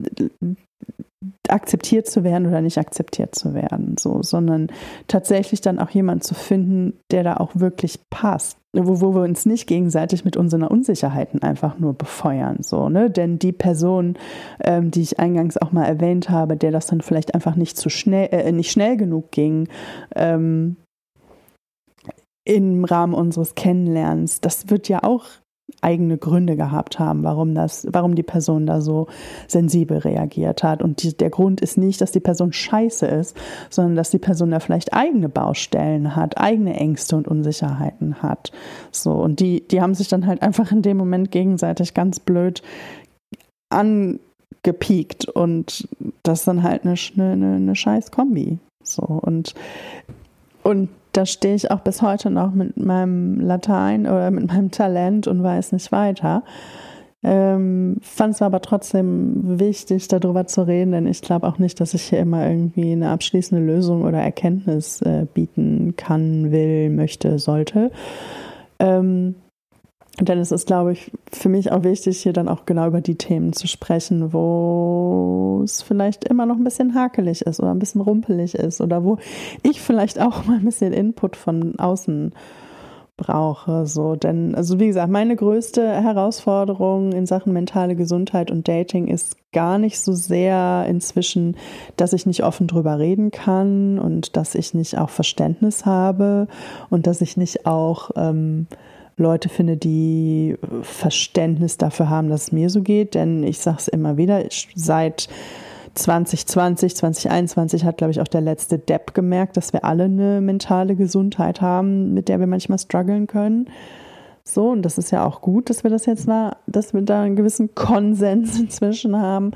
akzeptiert zu werden oder nicht akzeptiert zu werden, so, sondern tatsächlich dann auch jemand zu finden, der da auch wirklich passt, wo, wo wir uns nicht gegenseitig mit unseren Unsicherheiten einfach nur befeuern, so, ne? Denn die Person, ähm, die ich eingangs auch mal erwähnt habe, der das dann vielleicht einfach nicht zu schnell, äh, nicht schnell genug ging, ähm, im Rahmen unseres Kennenlernens, das wird ja auch eigene Gründe gehabt haben, warum das, warum die Person da so sensibel reagiert hat. Und die, der Grund ist nicht, dass die Person scheiße ist, sondern dass die Person da vielleicht eigene Baustellen hat, eigene Ängste und Unsicherheiten hat. So, und die, die haben sich dann halt einfach in dem Moment gegenseitig ganz blöd angepiekt und das ist dann halt eine, eine, eine scheiß Kombi. So, und, und da stehe ich auch bis heute noch mit meinem Latein oder mit meinem Talent und weiß nicht weiter. Ähm, fand es aber trotzdem wichtig, darüber zu reden, denn ich glaube auch nicht, dass ich hier immer irgendwie eine abschließende Lösung oder Erkenntnis äh, bieten kann, will, möchte, sollte. Ähm, denn es ist, glaube ich, für mich auch wichtig, hier dann auch genau über die Themen zu sprechen, wo es vielleicht immer noch ein bisschen hakelig ist oder ein bisschen rumpelig ist oder wo ich vielleicht auch mal ein bisschen Input von außen brauche. So, denn, also wie gesagt, meine größte Herausforderung in Sachen mentale Gesundheit und Dating ist gar nicht so sehr inzwischen, dass ich nicht offen drüber reden kann und dass ich nicht auch Verständnis habe und dass ich nicht auch ähm, Leute finde, die Verständnis dafür haben, dass es mir so geht. Denn ich sage es immer wieder, seit 2020, 2021 hat, glaube ich, auch der letzte Depp gemerkt, dass wir alle eine mentale Gesundheit haben, mit der wir manchmal strugglen können. So, und das ist ja auch gut, dass wir das jetzt mal, dass wir da einen gewissen Konsens inzwischen haben.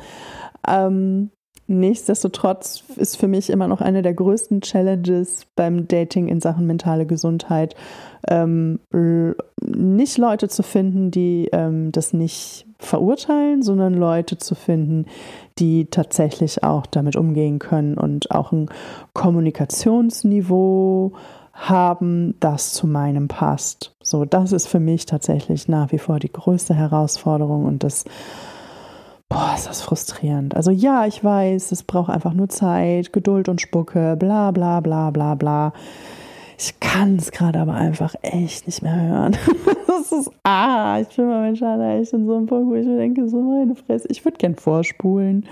Ähm, nichtsdestotrotz ist für mich immer noch eine der größten Challenges beim Dating in Sachen mentale Gesundheit, ähm, nicht Leute zu finden, die ähm, das nicht verurteilen, sondern Leute zu finden, die tatsächlich auch damit umgehen können und auch ein Kommunikationsniveau haben, das zu meinem passt. So, das ist für mich tatsächlich nach wie vor die größte Herausforderung und das Boah, ist das frustrierend. Also ja, ich weiß, es braucht einfach nur Zeit, Geduld und Spucke, bla bla bla bla bla. Ich kann es gerade aber einfach echt nicht mehr hören. das ist, ah, ich bin momentan echt in so einem Punkt, wo ich mir denke, so meine Fresse, ich würde gern vorspulen.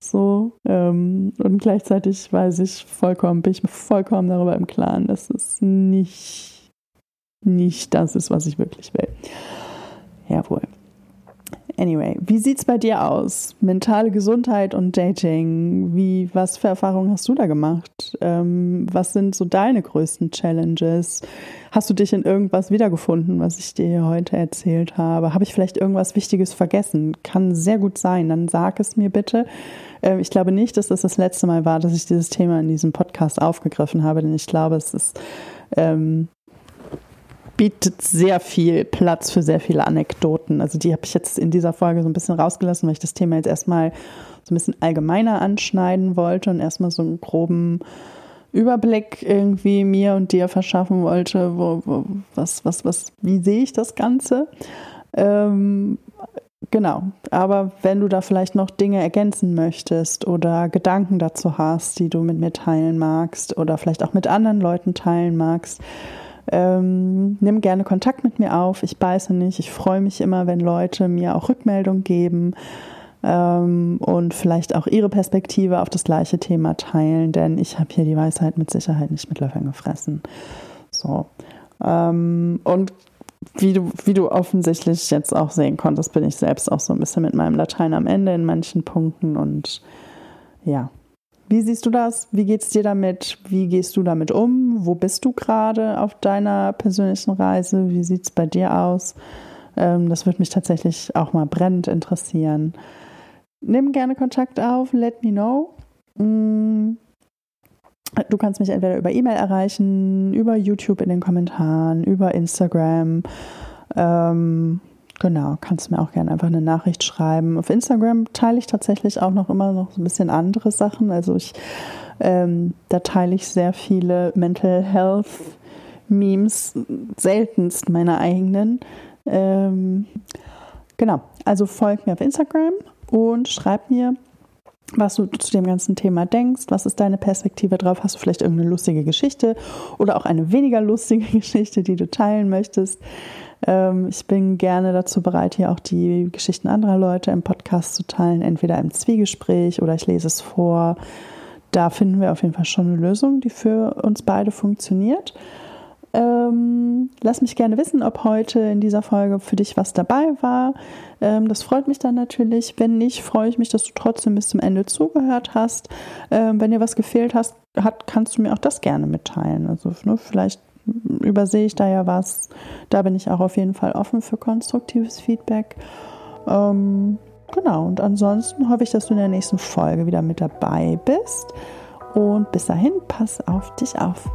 So, ähm, und gleichzeitig weiß ich vollkommen, bin ich vollkommen darüber im Klaren, dass es nicht, nicht das ist, was ich wirklich will. Jawohl. Anyway, wie sieht's bei dir aus? Mentale Gesundheit und Dating. Wie, was für Erfahrungen hast du da gemacht? Ähm, was sind so deine größten Challenges? Hast du dich in irgendwas wiedergefunden, was ich dir heute erzählt habe? Habe ich vielleicht irgendwas Wichtiges vergessen? Kann sehr gut sein. Dann sag es mir bitte. Ähm, ich glaube nicht, dass das das letzte Mal war, dass ich dieses Thema in diesem Podcast aufgegriffen habe, denn ich glaube, es ist ähm, bietet sehr viel Platz für sehr viele Anekdoten. Also die habe ich jetzt in dieser Folge so ein bisschen rausgelassen, weil ich das Thema jetzt erstmal so ein bisschen allgemeiner anschneiden wollte und erstmal so einen groben Überblick irgendwie mir und dir verschaffen wollte, wo, wo, was, was, was, wie sehe ich das Ganze. Ähm, genau, aber wenn du da vielleicht noch Dinge ergänzen möchtest oder Gedanken dazu hast, die du mit mir teilen magst oder vielleicht auch mit anderen Leuten teilen magst, ähm, nimm gerne Kontakt mit mir auf. Ich beiße nicht. Ich freue mich immer, wenn Leute mir auch Rückmeldung geben ähm, und vielleicht auch ihre Perspektive auf das gleiche Thema teilen, denn ich habe hier die Weisheit mit Sicherheit nicht mit Löffeln gefressen. So. Ähm, und wie du, wie du offensichtlich jetzt auch sehen konntest, bin ich selbst auch so ein bisschen mit meinem Latein am Ende in manchen Punkten und ja. Wie siehst du das? Wie geht es dir damit? Wie gehst du damit um? Wo bist du gerade auf deiner persönlichen Reise? Wie sieht es bei dir aus? Ähm, das würde mich tatsächlich auch mal brennend interessieren nimm gerne Kontakt auf, let me know. Mm. Du kannst mich entweder über E-Mail erreichen, über YouTube in den Kommentaren, über Instagram. Ähm, genau, kannst mir auch gerne einfach eine Nachricht schreiben. Auf Instagram teile ich tatsächlich auch noch immer noch so ein bisschen andere Sachen. Also ich, ähm, da teile ich sehr viele Mental Health Memes, seltenst meine eigenen. Ähm, genau, also folgt mir auf Instagram und schreib mir, was du zu dem ganzen Thema denkst, was ist deine Perspektive drauf, hast du vielleicht irgendeine lustige Geschichte oder auch eine weniger lustige Geschichte, die du teilen möchtest. Ähm, ich bin gerne dazu bereit, hier auch die Geschichten anderer Leute im Podcast zu teilen, entweder im Zwiegespräch oder ich lese es vor. Da finden wir auf jeden Fall schon eine Lösung, die für uns beide funktioniert. Ähm, lass mich gerne wissen, ob heute in dieser Folge für dich was dabei war. Ähm, das freut mich dann natürlich. Wenn nicht, freue ich mich, dass du trotzdem bis zum Ende zugehört hast. Ähm, wenn dir was gefehlt hast, hat, kannst du mir auch das gerne mitteilen. Also ne, vielleicht übersehe ich da ja was. Da bin ich auch auf jeden Fall offen für konstruktives Feedback. Ähm, genau, und ansonsten hoffe ich, dass du in der nächsten Folge wieder mit dabei bist. Und bis dahin, pass auf dich auf.